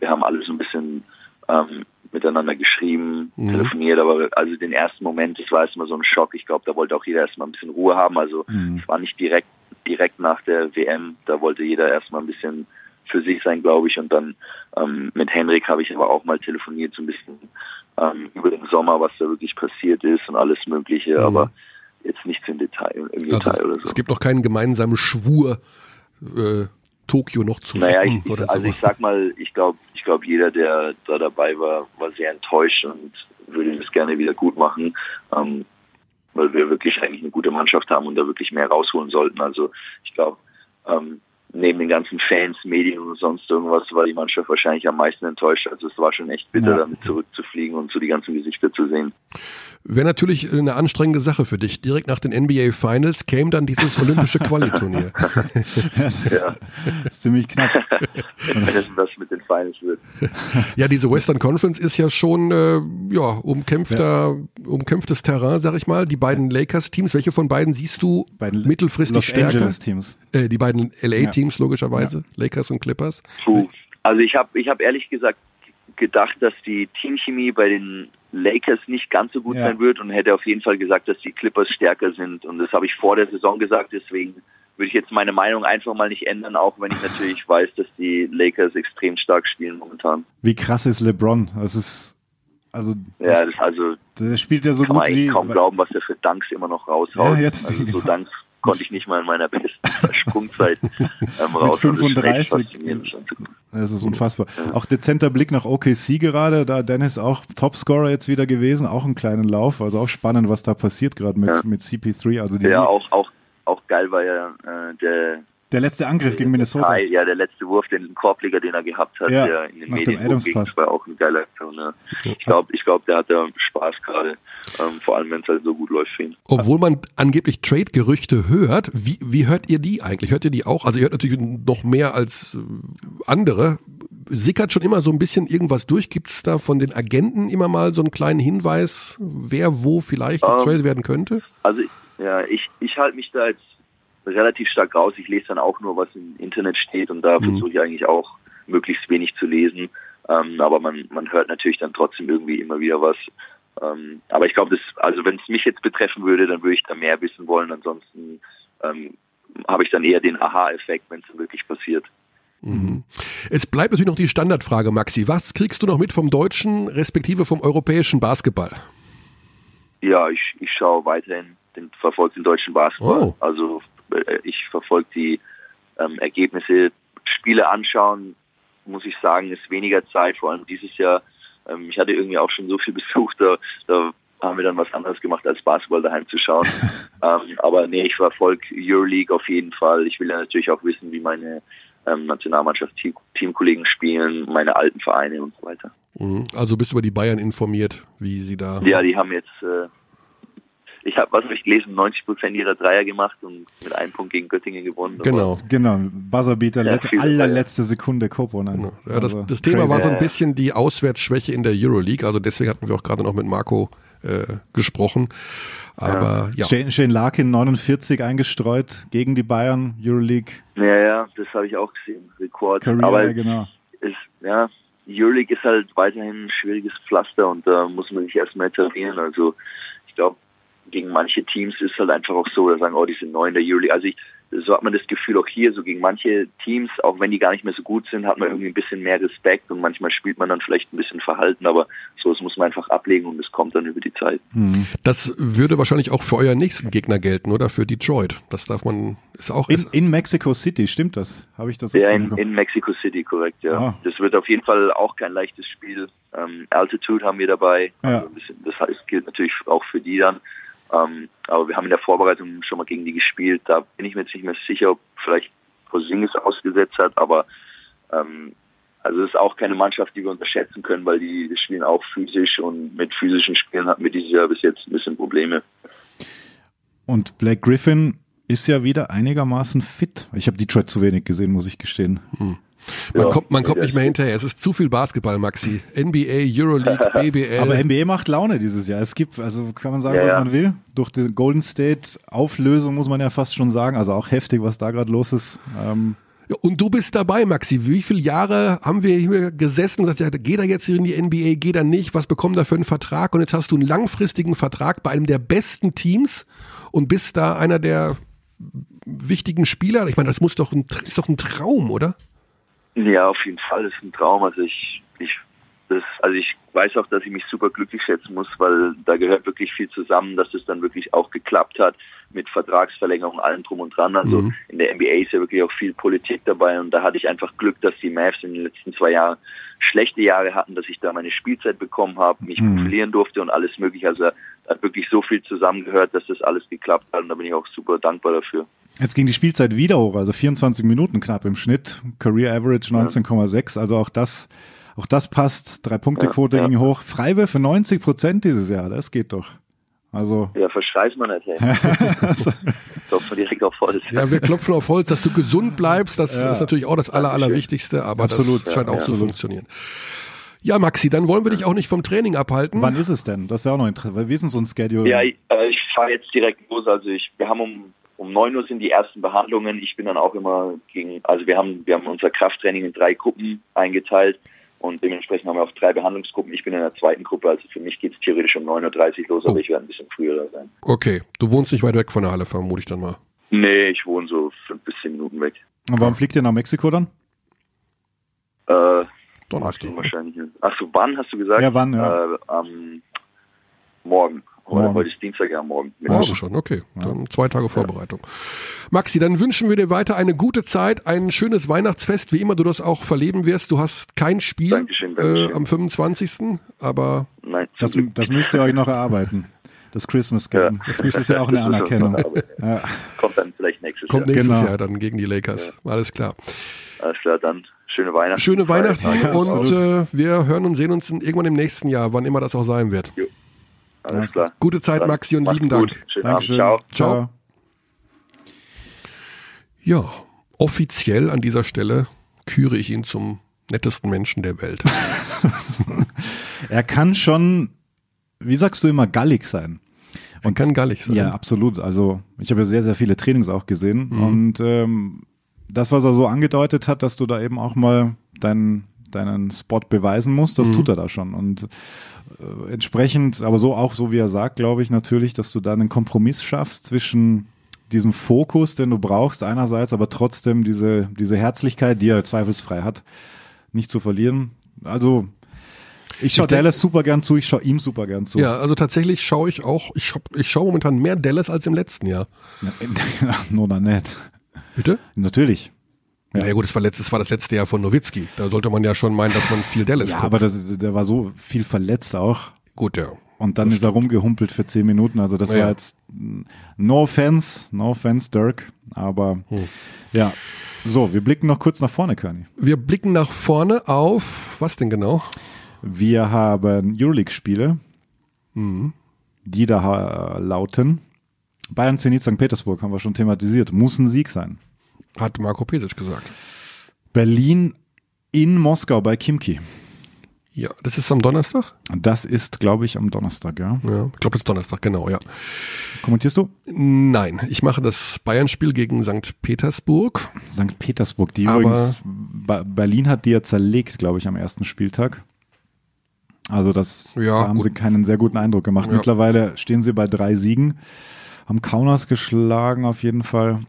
wir haben alle so ein bisschen ähm, miteinander geschrieben, Mhm. telefoniert, aber also den ersten Moment, das war erstmal so ein Schock. Ich glaube, da wollte auch jeder erstmal ein bisschen Ruhe haben. Also Mhm. es war nicht direkt direkt nach der WM, da wollte jeder erstmal ein bisschen für sich sein, glaube ich. Und dann ähm, mit Henrik habe ich aber auch mal telefoniert, so ein bisschen ähm, über den Sommer, was da wirklich passiert ist und alles Mögliche, Mhm. aber jetzt nichts im Detail, im Detail oder Also, so. es gibt noch keinen gemeinsamen Schwur, äh, Tokio noch zu Naja, retten ich, ich, oder also ich sowas. sag mal, ich glaube, ich glaube, jeder, der da dabei war, war sehr enttäuscht und würde das gerne wieder gut machen, ähm, weil wir wirklich eigentlich eine gute Mannschaft haben und da wirklich mehr rausholen sollten. Also ich glaube, ähm, neben den ganzen Fans, Medien und sonst irgendwas war die Mannschaft wahrscheinlich am meisten enttäuscht. Also es war schon echt bitter, Ja. damit zurückzufliegen und so die ganzen Gesichter zu sehen. Wäre natürlich eine anstrengende Sache für dich. Direkt nach den NBA Finals käme dann dieses olympische Qualiturnier. Ja, das Ja. Ziemlich knapp. Wenn es das mit den Finals wird. Ja, diese Western Conference ist ja schon äh, ja, umkämpfter, umkämpftes Terrain, sag ich mal. Die beiden Lakers-Teams, welche von beiden siehst du Beiden mittelfristig Los stärker? Angeles Teams. Äh, die beiden LA-Teams logischerweise, Lakers und Clippers. Puh. Also ich habe ich hab ehrlich gesagt gedacht, dass die Teamchemie bei den Lakers nicht ganz so gut Ja. sein wird und hätte auf jeden Fall gesagt, dass die Clippers stärker sind. Und das habe ich vor der Saison gesagt, deswegen würde ich jetzt meine Meinung einfach mal nicht ändern, auch wenn ich natürlich weiß, dass die Lakers extrem stark spielen momentan. Wie krass ist LeBron? Das ist, also, Ja, das also der spielt ja so kann man gut eigentlich wie. kaum glauben, was er für Danks immer noch raushaut. Ja, jetzt- also so. Danks konnte ich nicht mal in meiner besten Sprungzeit ähm, raus. Und das ist echt 35. faszinierend anzugucken. Das ist unfassbar. Auch dezenter Blick nach OKC gerade, da Dennis auch Topscorer jetzt wieder gewesen, auch einen kleinen Lauf, also auch spannend, was da passiert gerade mit, Ja. mit CP3. Also die, Ja, auch, auch, auch geil war ja äh, der der letzte Angriff gegen Minnesota. Teil, ja, der letzte Wurf, den Korbleger, den er gehabt hat, Ja, der in den nach dem Medien das war auch eine geile Aktion. Ja. Ich glaube, ich glaub, der hat da Spaß gerade, ähm, vor allem wenn es halt so gut läuft für ihn. Obwohl man angeblich Trade-Gerüchte hört, wie, wie hört ihr die eigentlich? Hört ihr die auch? Also ihr hört natürlich noch mehr als äh, andere. Sickert schon immer so ein bisschen irgendwas durch? Gibt es da von den Agenten immer mal so einen kleinen Hinweis, wer wo vielleicht Ähm, getradet werden könnte? Also ja, ich, ich halte mich da jetzt relativ stark raus. Ich lese dann auch nur, was im Internet steht und da Mhm. versuche ich eigentlich auch möglichst wenig zu lesen. Ähm, aber man, man hört natürlich dann trotzdem irgendwie immer wieder was. Ähm, aber ich glaube, das, also wenn es mich jetzt betreffen würde, dann würde ich da mehr wissen wollen. Ansonsten ähm, habe ich dann eher den Aha-Effekt, wenn es wirklich passiert. Mhm. Es bleibt natürlich noch die Standardfrage, Maxi. Was kriegst du noch mit vom deutschen respektive vom europäischen Basketball? Ja, ich, ich schaue weiterhin, den, verfolge den deutschen Basketball. Oh. Also äh, ich verfolge die ähm, Ergebnisse, Spiele anschauen, muss ich sagen, ist weniger Zeit, vor allem dieses Jahr. Ähm, ich hatte irgendwie auch schon so viel Besuch, da, da haben wir dann was anderes gemacht, als Basketball daheim zu schauen. ähm, aber nee, ich verfolge Euroleague auf jeden Fall. Ich will ja natürlich auch wissen, wie meine ähm, Nationalmannschaft, Team, Teamkollegen spielen, meine alten Vereine und so weiter. Mhm. Also bist du über die Bayern informiert, wie sie da. Ja, die haben jetzt, äh, ich habe, was habe ich gelesen, 90 Prozent ihrer Dreier gemacht und mit einem Punkt gegen Göttingen gewonnen. Genau. Genau, Buzzerbeater, Ja, allerletzte Sekunde Koponen. Genau. Ja, das, Also, das Thema crazy. war so ein Ja. bisschen die Auswärtsschwäche in der Euroleague. Also deswegen hatten wir auch gerade noch mit Marco äh, gesprochen. Aber ja. Shane, Shane Larkin 49 eingestreut gegen die Bayern, Euroleague, Ja, ja, das habe ich auch gesehen, Rekord. Career, Aber ja, genau. ist, ja, Euroleague ist halt weiterhin ein schwieriges Pflaster und da muss man sich erstmal etablieren. Also ich glaube, gegen manche Teams ist halt einfach auch so, da sagen, oh, die sind neu in der Euroleague. Also ich, so hat man das Gefühl auch hier, so gegen manche Teams, auch wenn die gar nicht mehr so gut sind, hat man irgendwie ein bisschen mehr Respekt und manchmal spielt man dann vielleicht ein bisschen verhalten, aber so, das muss man einfach ablegen und es kommt dann über die Zeit. Mhm. Das würde wahrscheinlich auch für euren nächsten Gegner gelten, oder? Für Detroit. Das darf man, ist auch, In, in Mexico City, stimmt das? Habe ich das Ja, in, in Mexico City, korrekt, ja. Ah. Das wird auf jeden Fall auch kein leichtes Spiel. Ähm, Altitude haben wir dabei. Ja. Also ein bisschen, das heißt, gilt natürlich auch für die dann. Ähm, aber wir haben in der Vorbereitung schon mal gegen die gespielt. Da bin ich mir jetzt nicht mehr sicher, ob vielleicht Porzingis ausgesetzt hat, aber ähm, also es ist auch keine Mannschaft, die wir unterschätzen können, weil die, die spielen auch physisch und mit physischen Spielen hatten wir dieses Jahr bis jetzt ein bisschen Probleme. Und Blake Griffin ist ja wieder einigermaßen fit. Ich habe Detroit zu wenig gesehen, muss ich gestehen. Man Ja. kommt, man kommt Ja, nicht mehr hinterher. Es ist zu viel Basketball, Maxi. NBA, Euroleague, BBL. Aber NBA macht Laune dieses Jahr. Es gibt, also kann man sagen, Ja, was ja. man will. Durch die Golden State Auflösung muss man ja fast schon sagen. Also auch heftig, was da gerade los ist. Ähm, Ja, Und du bist dabei, Maxi. Wie viele Jahre haben wir hier gesessen und gesagt, ja, geht er jetzt hier in die NBA, geht er nicht, was bekommt er für einen Vertrag? Und jetzt hast du einen langfristigen Vertrag bei einem der besten Teams und bist da einer der wichtigen Spieler. Ich meine, das muss doch ein, ist doch ein Traum, oder? Ja, auf jeden Fall ist ein Traum. Also ich, ich, das, also ich weiß auch, dass ich mich super glücklich schätzen muss, weil da gehört wirklich viel zusammen, dass es dann wirklich auch geklappt hat mit Vertragsverlängerung, allem drum und dran. Also Mhm. in der NBA ist ja wirklich auch viel Politik dabei und da hatte ich einfach Glück, dass die Mavs in den letzten zwei Jahren schlechte Jahre hatten, dass ich da meine Spielzeit bekommen habe, mich Mhm. profilieren durfte und alles mögliche. Also da hat wirklich so viel zusammengehört, dass das alles geklappt hat und da bin ich auch super dankbar dafür. Jetzt ging die Spielzeit wieder hoch, also 24 Minuten knapp im Schnitt. Career Average 19,6, also auch das, auch das passt. Drei-Punkte-Quote Ja, ja. ging hoch. Freiwürfe 90 Prozent dieses Jahr, das geht doch. Also, Ja, verschreiß man nicht, hey. Klopft man direkt auf Holz. Ja, wir klopfen auf Holz, dass du gesund bleibst. Das Ja. ist natürlich auch das Aller, Allerwichtigste, aber Absolut. das scheint Ja, auch ja. zu funktionieren. Ja, Maxi, dann wollen wir dich auch nicht vom Training abhalten. wann ist es denn? Das wäre auch noch interessant, weil wie ist denn so ein Schedule? Ja, ich, äh, ich fahre jetzt direkt los. Also ich, wir haben um um 9 Uhr sind die ersten Behandlungen. Ich bin dann auch immer gegen, also wir haben, wir haben unser Krafttraining in drei Gruppen eingeteilt und dementsprechend haben wir auch drei Behandlungsgruppen. Ich bin in der zweiten Gruppe, also für mich geht's theoretisch um 9.30 Uhr los, Oh. aber ich werde ein bisschen früher da sein. Okay, du wohnst nicht weit weg von der Halle, vermute ich dann mal. Nee, ich wohne so fünf bis zehn Minuten weg. Und warum fliegt ihr nach Mexiko dann? Äh, Donnerstag. wahrscheinlich. Ach so, wann hast du gesagt? Ja, wann, ja. Äh, am Morgen. Morgen. heute ist Dienstag, ja, morgen. Morgen schon, okay. Dann zwei Tage Vorbereitung. Maxi, dann wünschen wir dir weiter eine gute Zeit, ein schönes Weihnachtsfest, wie immer du das auch verleben wirst. Du hast kein Spiel Dankeschön, Dankeschön. Äh, am 25. Aber Nein, Das, das müsst ihr euch noch erarbeiten. Das Christmas Game. Ja. Das ist ja auch eine Anerkennung. Ja. kommt dann vielleicht nächstes kommt Jahr. nächstes Genau. Jahr dann gegen die Lakers. Alles klar. Alles klar, dann schöne Weihnachten. Schöne Weihnachten Feiertage. und äh, wir hören und sehen uns in, irgendwann im nächsten Jahr, wann immer das auch sein wird. Alles klar. Gute Zeit, Dann Maxi, und lieben gut. Dank. Schönen Dankeschön. Abend. Ciao. Ciao. Ja, offiziell an dieser Stelle küre ich ihn zum nettesten Menschen der Welt. Er kann schon, wie sagst du immer, gallig sein. Und kann gallig sein. Ja, absolut. Also ich habe ja sehr, sehr viele Trainings auch gesehen Mhm. und ähm, das, was er so angedeutet hat, dass du da eben auch mal deinen deinen Spot beweisen musst, Mhm. das tut er da schon und äh, entsprechend, aber so auch so wie er sagt, glaube ich natürlich, dass du da einen Kompromiss schaffst zwischen diesem Fokus, den du brauchst einerseits, aber trotzdem diese diese Herzlichkeit, die er zweifelsfrei hat, nicht zu verlieren. Also ich schaue Dallas super gern zu, ich schaue ihm super gern zu. Ja, also tatsächlich schaue ich auch, ich, schau- ich schaue momentan mehr Dallas als im letzten Jahr. Nur dann nicht. Bitte? Natürlich. Ja. Naja gut, das war, letztes, das war das letzte Jahr von Nowitzki. Da sollte man ja schon meinen, dass man viel Dallas Ja, guckt. aber das, der war so viel verletzt auch. Gut, ja. Und dann ist er rumgehumpelt für zehn Minuten. Also das Ja. war jetzt no offense, no offense, Dirk. Aber Hm. ja. So, wir blicken noch kurz nach vorne, Körny. Wir blicken nach vorne auf, was denn genau? Wir haben Euroleague-Spiele, Mhm. die da lauten. Bayern Zenit St. Petersburg haben wir schon thematisiert. Muss ein Sieg sein. Hat Marco Pesic gesagt. Berlin in Moskau bei Kimki. Ja, das ist am Donnerstag? Das ist, glaube ich, am Donnerstag, ja. Ja, ich glaube, das ist Donnerstag, genau, ja. Kommentierst du? Nein, ich mache das Bayern-Spiel gegen St. Petersburg. St. Petersburg, die Aber- übrigens, Berlin hat die ja zerlegt, glaube ich, am ersten Spieltag. Also das, Ja, da haben gut. sie keinen sehr guten Eindruck gemacht. Ja. Mittlerweile stehen sie bei drei Siegen, haben Kaunas geschlagen auf jeden Fall.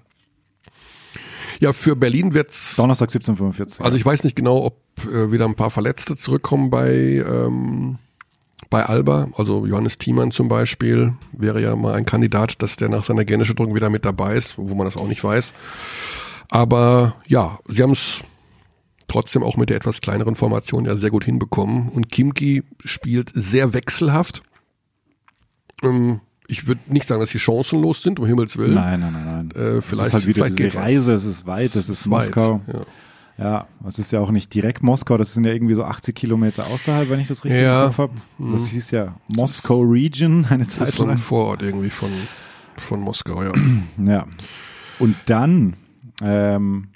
Ja, für Berlin wird's. Donnerstag 17.45 Also ich weiß nicht genau, ob äh, wieder ein paar Verletzte zurückkommen bei, ähm, bei Alba. Also Johannes Thiemann zum Beispiel wäre ja mal ein Kandidat, dass der nach seiner Gehirnerschütterung wieder mit dabei ist, wo man das auch nicht weiß. Aber ja, sie haben es trotzdem auch mit der etwas kleineren Formation ja sehr gut hinbekommen. Und Kimki spielt sehr wechselhaft. Ähm, ich würde nicht sagen, dass sie chancenlos sind, um Himmels Willen. Nein, nein, nein, nein. Äh, es vielleicht- ist halt wieder vielleicht diese was. Reise, es ist weit, es ist Weit, Moskau. Ja. Ja, es ist ja auch nicht direkt Moskau, das sind ja irgendwie so 80 Kilometer außerhalb, wenn ich das richtig Ja. Mhm. im Kopf habe. Das hieß ja Moskau Region eine Das Zeit ist so ein lang. Vorort irgendwie von, von Moskau, ja. Ja. Und dann ähm,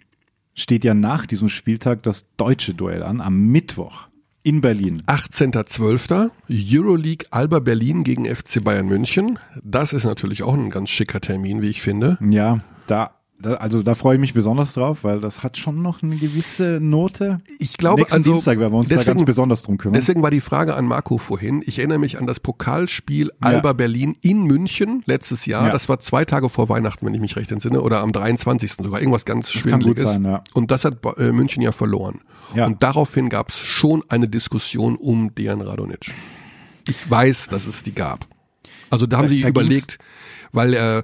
steht ja nach diesem Spieltag das deutsche Duell an, am Mittwoch in Berlin. 18.12. Euroleague Alba Berlin gegen FC Bayern München. Das ist natürlich auch ein ganz schicker Termin, wie ich finde. Ja, da da, also da freue ich mich besonders drauf, weil das hat schon noch eine gewisse Note. Ich glaube, Nächsten also Dienstag werden wir uns da deswegen- ganz besonders drum kümmern. Deswegen war die Frage an Marco vorhin. Ich erinnere mich an das Pokalspiel Alba Berlin in München letztes Jahr. Ja. Das war zwei Tage vor Weihnachten, wenn ich mich recht entsinne, oder am 23. sogar. Irgendwas ganz Schwindeliges. sein, ja. Und das hat äh, München ja verloren. Ja. Und daraufhin gab es schon eine Diskussion um Dejan Radonic. Ich weiß, dass es die gab. Also da haben Da- sie da überlegt, weil er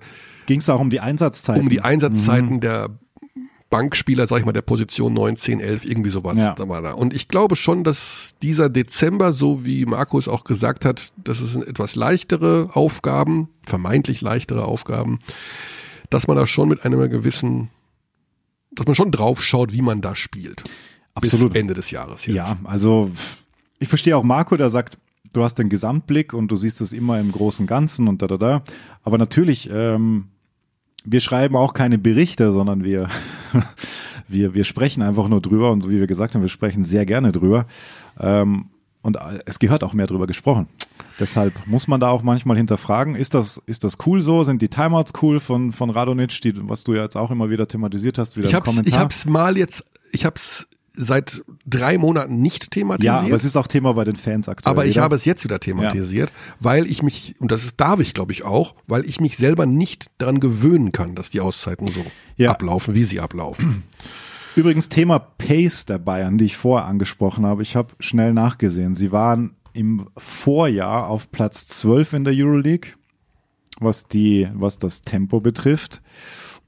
Ging es auch um die Einsatzzeiten? um die Einsatzzeiten Mhm. der Bankspieler, sag ich mal, der Position 9, 10, 11, irgendwie sowas Ja. da war da. Und ich glaube schon, dass dieser Dezember, so wie Markus auch gesagt hat, das sind etwas leichtere Aufgaben, vermeintlich leichtere Aufgaben, dass man da schon mit einem gewissen, dass man schon drauf schaut, wie man da spielt. Absolut. Bis Ende des Jahres jetzt. Ja, also ich verstehe auch Marco, der sagt, du hast den Gesamtblick und du siehst es immer im großen Ganzen und da da da. Aber natürlich, ähm, wir schreiben auch keine Berichte, sondern wir, wir, wir sprechen einfach nur drüber und wie wir gesagt haben, wir sprechen sehr gerne drüber. Ähm, und es gehört auch mehr drüber gesprochen. Deshalb muss man da auch manchmal hinterfragen, ist das, ist das cool so? Sind die Timeouts cool von, von Radonic, die, was du ja jetzt auch immer wieder thematisiert hast, wieder Ich im hab's, Kommentar? ich hab's mal jetzt, ich hab's seit drei Monaten nicht thematisiert. ja, aber es ist auch Thema bei den Fans aktuell. Aber ich wieder. habe es jetzt wieder thematisiert, weil ich mich, und das darf ich glaube ich auch, weil ich mich selber nicht daran gewöhnen kann, dass die Auszeiten so Ja. ablaufen, wie sie ablaufen. Übrigens Thema Pace der Bayern, die ich vorher angesprochen habe. Ich habe schnell nachgesehen. Sie waren im Vorjahr auf Platz 12 in der Euroleague, was die, was das Tempo betrifft,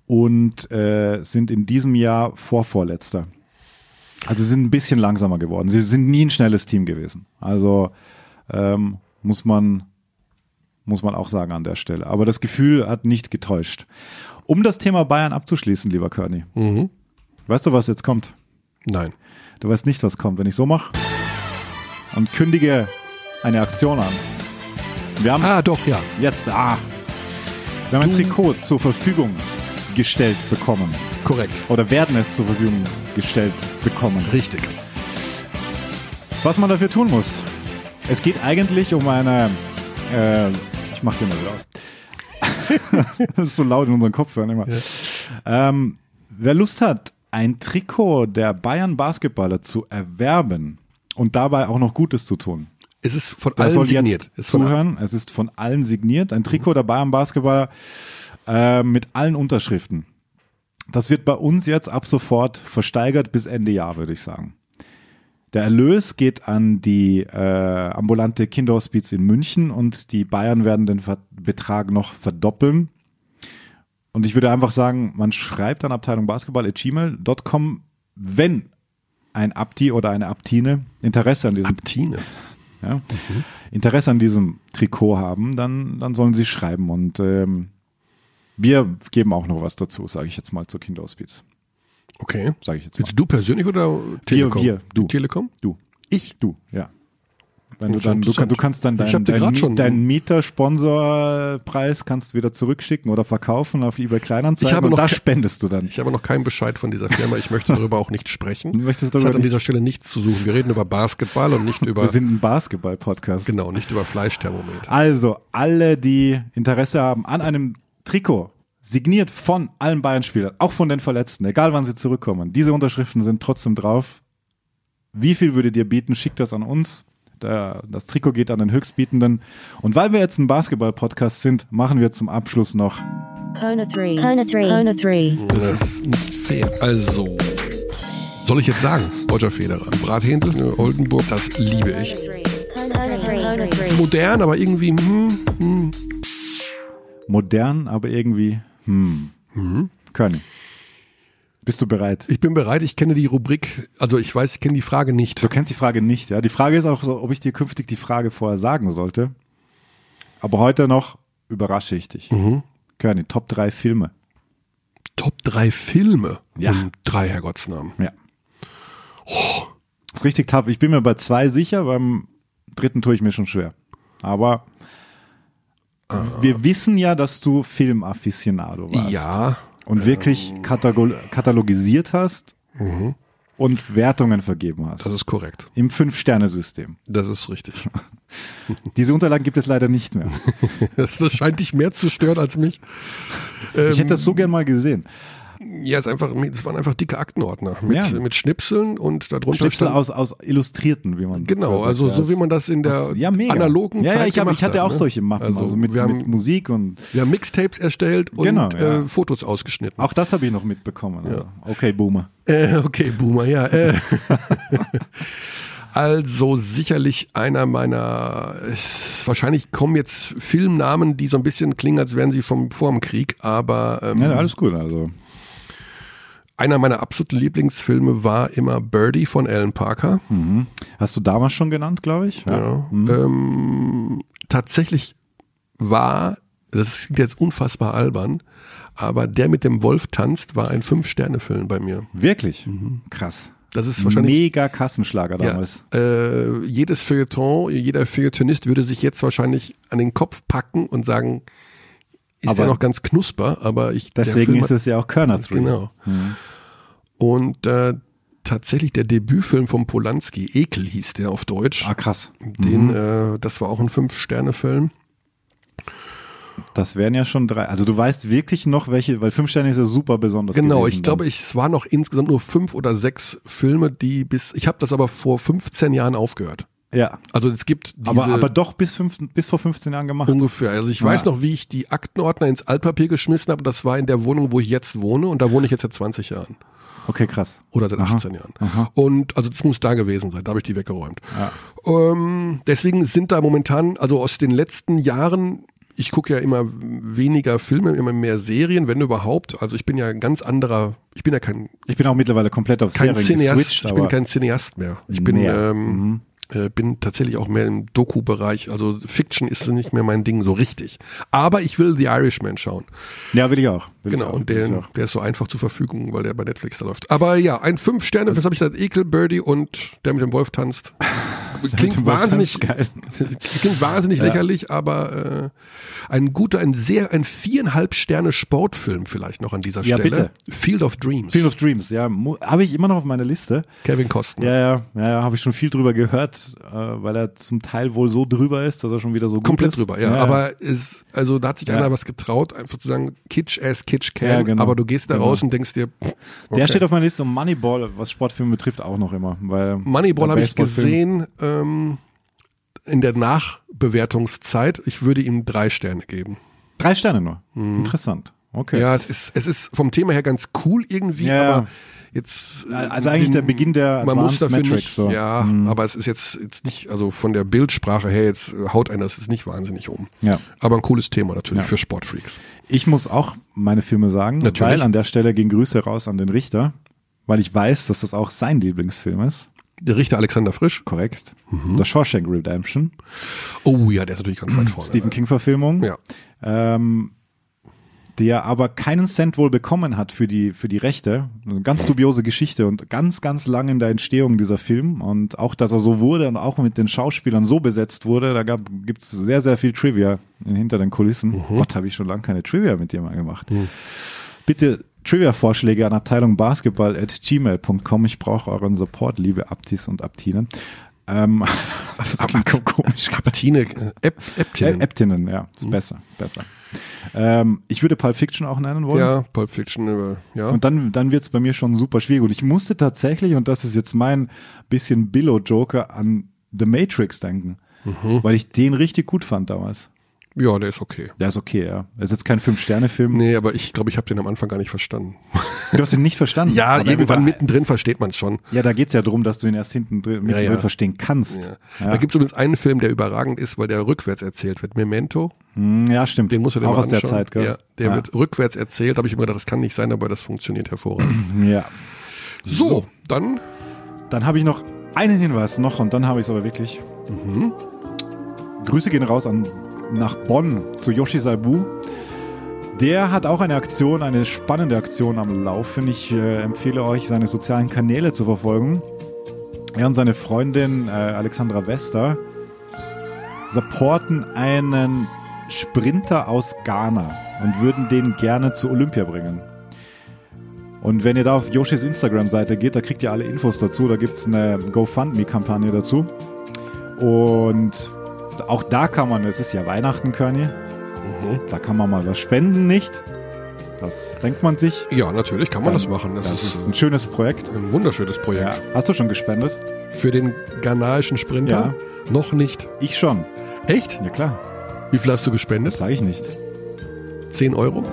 und äh, sind in diesem Jahr Vorvorletzter. Also sie sind ein bisschen langsamer geworden. Sie sind nie ein schnelles Team gewesen. Also ähm, muss man muss man auch sagen an der Stelle. Aber das Gefühl hat nicht getäuscht. Um das Thema Bayern abzuschließen, lieber Körny, Mhm. Weißt du, was jetzt kommt? Nein. Du weißt nicht, was kommt, wenn ich so mache und kündige eine Aktion an. Wir haben Ah, doch, ja. jetzt, ah, wir haben ein Du- Trikot zur Verfügung gestellt bekommen. Korrekt. Oder werden es zur Verfügung gestellt bekommen. Richtig. Was man dafür tun muss. Es geht eigentlich um eine, äh, ich mach den mal wieder aus. das ist so laut in unseren Kopfhörern immer. Ähm, wer Lust hat, ein Trikot der Bayern Basketballer zu erwerben und dabei auch noch Gutes zu tun, Es ist von allen signiert. Es zuhören. Es ist von allen signiert. Ein Trikot der Bayern Basketballer äh, mit allen Unterschriften. Das wird bei uns jetzt ab sofort versteigert bis Ende Jahr, würde ich sagen. Der Erlös geht an die äh, ambulante Kinderhospiz in München und die Bayern werden den Ver Betrag noch verdoppeln. Und ich würde einfach sagen, man schreibt an Abteilung Basketball at gmail.com, wenn ein Abdi oder eine Abtine Interesse an diesem Abtine. ja, Interesse an diesem Trikot haben, dann, dann sollen sie schreiben. Und ähm, wir geben auch noch was dazu, sage ich jetzt mal zur Kinderhospiz. Okay. Sage ich jetzt mal. Jetzt du persönlich oder Telekom? wir, du. Telekom? Du. Ich? Du, ja. Wenn du, dann, du, du kannst dann deinen dein, schon- deinen Mieter-Sponsorpreis kannst wieder zurückschicken oder verkaufen auf eBay Kleinanzeigen Ich habe und noch da spendest du dann. Ich habe noch keinen Bescheid von dieser Firma. Ich möchte darüber auch nicht sprechen. Du möchtest das darüber hat an dieser Stelle nichts zu suchen. Wir reden über Basketball und nicht über, Wir sind ein Basketball-Podcast. genau, nicht über Fleischthermometer. Also, alle, die Interesse haben an einem Trikot, signiert von allen Bayern-Spielern, auch von den Verletzten, egal wann sie zurückkommen. Diese Unterschriften sind trotzdem drauf. Wie viel würdet ihr bieten? Schickt das an uns. Das Trikot geht an den Höchstbietenden. Und weil wir jetzt ein Basketball-Podcast sind, machen wir zum Abschluss noch Kona 3. Kona 3. Kona 3. Das ist nicht fair. Also, soll ich jetzt sagen, Roger Federer, Brathändel, ne, Oldenburg, das liebe ich. Kona 3. Kona 3. Modern, aber irgendwie, hm, hm. Modern, aber irgendwie, hm, können. Bist du bereit? Ich bin bereit, ich kenne die Rubrik, also ich weiß, ich kenne die Frage nicht. Du kennst die Frage nicht, ja. Die Frage ist auch so, ob ich dir künftig die Frage vorher sagen sollte. Aber heute noch überrasche ich dich. Mhm. Körny, Top 3 Filme. Top drei Filme Ja. und drei Herrgottsnamen. Ja. Ist richtig tough. Ich bin mir bei zwei sicher, beim dritten tue ich mir schon schwer. Aber wir wissen ja, dass du Filmafficionado warst. Ja, Und wirklich katago- katalogisiert hast und Wertungen vergeben hast. das ist korrekt. Im Fünf-Sterne-System. Das ist richtig. Diese Unterlagen gibt es leider nicht mehr. Das, das scheint dich mehr zu stören als mich. Ich hätte das so gern mal gesehen. Ja, es, einfach, es waren einfach dicke Aktenordner mit, Ja. mit Schnipseln und darunter Schnipsel stand- aus, aus Illustrierten, wie man Genau, also ja, so wie man das in der aus- ja, analogen ja, Zeit ja, ich, hab, gemacht ich hatte hat, auch ne? solche Mappen, also, Also mit, wir haben- mit Musik und Wir haben Mixtapes erstellt und Genau, äh, Fotos ausgeschnitten. auch das habe ich noch mitbekommen. Also. Okay, Boomer. Äh, okay, Boomer, ja. Äh. also sicherlich einer meiner, wahrscheinlich kommen jetzt Filmnamen, die so ein bisschen klingen, als wären sie vom vor dem Krieg, aber ähm, Ja, alles gut. Also einer meiner absoluten Lieblingsfilme war immer Birdie von Alan Parker. hast du damals schon genannt, glaube ich. Ja. Ähm, tatsächlich war, das klingt jetzt unfassbar albern, aber der mit dem Wolf tanzt, war ein Fünf-Sterne-Film bei mir. Wirklich? Krass. Das ist wahrscheinlich Mega Kassenschlager Ja, damals. äh, jedes Feuilleton, jeder Feuilletonist würde sich jetzt wahrscheinlich an den Kopf packen und sagen, ist Aber- der noch ganz knusper, aber ich Deswegen Film ist es ja auch Körner 3. Genau. Und äh, tatsächlich der Debütfilm von Polanski, Ekel hieß der auf Deutsch. Ah, krass. Den, äh, das war auch ein Fünf-Sterne-Film. Das wären ja schon drei. Also du weißt wirklich noch welche, weil fünf Sterne ist ja super besonders. Genau, ich glaube, dann. ich, es waren noch insgesamt nur fünf oder sechs Filme, die bis, ich habe das aber vor 15 Jahren aufgehört. Ja. Also es gibt diese Aber, aber doch bis, fünf, bis vor 15 Jahren gemacht. ungefähr. Also ich weiß Ja. noch, wie ich die Aktenordner ins Altpapier geschmissen habe. Das war in der Wohnung, wo ich jetzt wohne und da wohne ich jetzt seit 20 Jahren Okay, krass. oder seit 18 Jahren. Und also das muss da gewesen sein. Da habe ich die weggeräumt. Ja. Ähm, deswegen sind da momentan, also aus den letzten Jahren, ich gucke ja immer weniger Filme, immer mehr Serien, wenn überhaupt. Also ich bin ja ein ganz anderer, ich bin ja kein Ich bin auch mittlerweile komplett auf kein Serien Cineast, ich bin kein Cineast mehr. Ich bin, Mehr. ähm, äh, bin tatsächlich auch mehr im Doku-Bereich. Also Fiction ist nicht mehr mein Ding so richtig. Aber ich will The Irishman schauen. Ja, will ich auch. Will Genau, ich auch, und der, der ist so einfach zur Verfügung, weil der bei Netflix da läuft. Aber ja, ein fünf Sterne, was habe ich gesagt? Ekel, Birdie und der mit dem Wolf tanzt. Klingt wahnsinnig, klingt wahnsinnig lächerlich, aber äh, ein guter, ein sehr, ein viereinhalb Sterne Sportfilm vielleicht noch an dieser Ja, Stelle. Field of Dreams. Field of Dreams, ja, habe ich immer noch auf meiner Liste. Kevin Costner. Ja, ja, ja, ja habe ich schon viel drüber gehört, äh, weil er zum Teil wohl so drüber ist, dass er schon wieder so gut Komplett drüber, ja. Aber ist, also da hat sich Ja. einer was getraut, einfach zu sagen, Kitsch as Kitsch can, Ja, genau. aber du gehst da Genau. raus und denkst dir, okay. Der steht auf meiner Liste und Moneyball, was Sportfilme betrifft, auch noch immer. Weil Moneyball habe ich gesehen ähm, in der Nachbewertungszeit. Ich würde ihm drei Sterne geben. Drei Sterne nur. Interessant. Okay. Mhm. Ja, es ist, es ist vom Thema her ganz cool irgendwie, Ja, aber jetzt. Also eigentlich der Beginn der man muss Advanced dafür Metrics, nicht, so. Mhm. ja, aber es ist jetzt, jetzt nicht, also von der Bildsprache her, jetzt äh, haut einer das jetzt nicht wahnsinnig um. Ja. Aber ein cooles Thema natürlich Ja. für Sportfreaks. Ich muss auch meine Filme sagen, Natürlich. weil an der Stelle gehen Grüße raus an den Richter, weil ich weiß, dass das auch sein Lieblingsfilm ist. Der Richter Alexander Frisch. Korrekt. Mhm. The Shawshank Redemption. Oh ja, der ist natürlich ganz weit vorne. Stephen King-Verfilmung. Ja. Ähm, der aber keinen Cent wohl bekommen hat für die, für die Rechte. Eine ganz dubiose Geschichte und ganz, ganz lang in der Entstehung dieser Film. Und auch, dass er so wurde und auch mit den Schauspielern so besetzt wurde, da gibt es sehr, sehr viel Trivia hinter den Kulissen. Gott, habe ich schon lange keine Trivia mit dir mal gemacht. Bitte Trivia-Vorschläge an Abteilung Basketball at gmail.com. Ich brauche euren Support, liebe Aptis und Aptinen. Ähm, das klingt komisch. Tine, äh, Ep, Eptinen. Äh, Eptinen, ja, ist besser, ist besser. Ähm, ich würde Pulp Fiction auch nennen wollen. ja, Pulp Fiction, äh, ja. Und dann, dann wird es bei mir schon super schwierig. Und ich musste tatsächlich, und das ist jetzt mein bisschen Billo-Joker, an The Matrix denken. Mhm. Weil ich den richtig gut fand damals. Ja, der ist okay. Der ist okay, ja. Er ist jetzt kein Fünf-Sterne-Film. Nee, aber ich glaube, ich habe den am Anfang gar nicht verstanden. Du hast ihn nicht verstanden. Ja, Aber irgendwann er- mittendrin versteht man es schon. Ja, da geht's ja darum, dass du ihn erst hinten drin, mittendrin ja. verstehen kannst. Ja. Ja. Da gibt es übrigens einen Film, der überragend ist, weil der rückwärts erzählt wird. Memento, Hm, ja, stimmt. den musst du dir Auch aus der anschauen. Zeit, gell? Ja, der ja. wird rückwärts erzählt. habe ich immer gedacht, das kann nicht sein, aber das funktioniert hervorragend. Ja. So, dann Dann habe ich noch einen Hinweis noch und dann habe ich es aber wirklich. Grüße gehen raus an nach Bonn zu Yoshi Saibu. Der hat auch eine Aktion, eine spannende Aktion am Laufen. Ich äh, empfehle euch, seine sozialen Kanäle zu verfolgen. Er und seine Freundin äh, Alexandra Wester supporten einen Sprinter aus Ghana und würden den gerne zu Olympia bringen. Und wenn ihr da auf Yoshis Instagram-Seite geht, da kriegt ihr alle Infos dazu. Da gibt's eine GoFundMe-Kampagne dazu. Und auch da kann man, es ist ja Weihnachten, Körny, da kann man mal was spenden, nicht? Das denkt man sich. Ja, natürlich kann man Ähm, das machen. Das, Das ist ist ein schönes Projekt. ein wunderschönes Ja. Projekt. Hast du schon gespendet? Für den ghanaischen Sprinter noch nicht. Ich schon. Echt? Ja klar. Wie viel hast du Das gespendet? sage ich nicht. 10 Euro?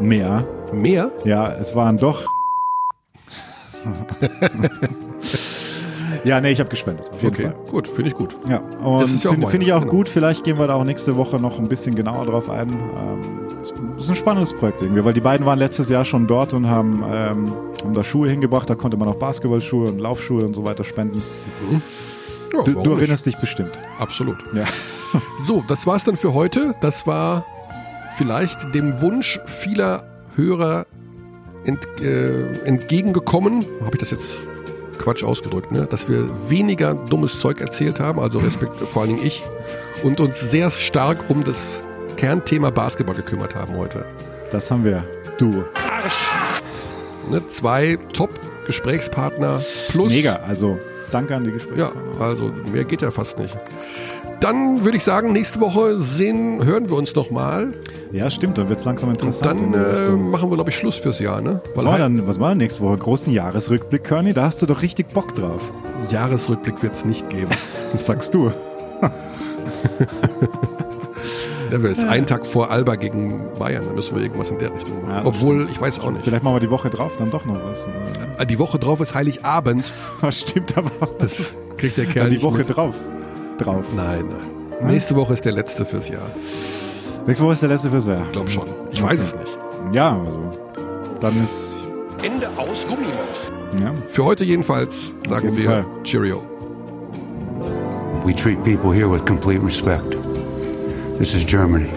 Mehr. Mehr? Ja, es waren doch. ja, nee, ich habe gespendet. Auf jeden Okay, Fall. gut, finde ich gut. Ja, und Das ist ja finde find ich auch genau. gut. Vielleicht gehen wir da auch nächste Woche noch ein bisschen genauer drauf ein. Ähm, es ist ein spannendes Projekt irgendwie, weil die beiden waren letztes Jahr schon dort und haben, ähm, haben da Schuhe hingebracht. Da konnte man auch Basketballschuhe und Laufschuhe und so weiter spenden. Ja, Du, du nicht? erinnerst dich bestimmt. Absolut. Ja. So, das war's dann für heute. Das war vielleicht dem Wunsch vieler Hörer ent, äh, entgegengekommen. Habe ich das jetzt Quatsch ausgedrückt, ne? Dass wir weniger dummes Zeug erzählt haben, also Respekt, vor allen Dingen ich, und uns sehr stark um das Kernthema Basketball gekümmert haben heute. Das haben wir. Du. Ne? Zwei Top-Gesprächspartner plus. Mega. Also danke an die Ja, Gesprächspartner. also mehr geht ja fast nicht. Dann würde ich sagen, nächste Woche sehen, hören wir uns nochmal. Ja, stimmt. Dann wird es langsam Und interessant. in dann äh, machen wir, glaube ich, Schluss fürs Jahr, ne? was, war dann, was war denn nächste Woche? Großen Jahresrückblick, Körny? Da hast du doch richtig Bock drauf. Jahresrückblick wird es nicht geben. Das sagst du. Der ist ein Tag vor Alba gegen Bayern. Da müssen wir irgendwas in der Richtung machen. Ja, Obwohl, ich weiß auch nicht. Vielleicht machen wir die Woche drauf dann doch noch was. Äh, Die Woche drauf ist Heiligabend. Das stimmt aber. Das kriegt der Kerl Ja, die Woche mit. drauf. Drauf. Nein, nein. Nächste Woche ist der letzte fürs Jahr. Nächste Woche ist der letzte fürs Jahr. Ich glaube schon. Ich weiß es nicht. Ja, also. Dann ist. Ende aus Gummimaus. Ja. Für heute jedenfalls sagen jeden wir Fall. Cheerio. We treat people here with complete respect. This is Germany.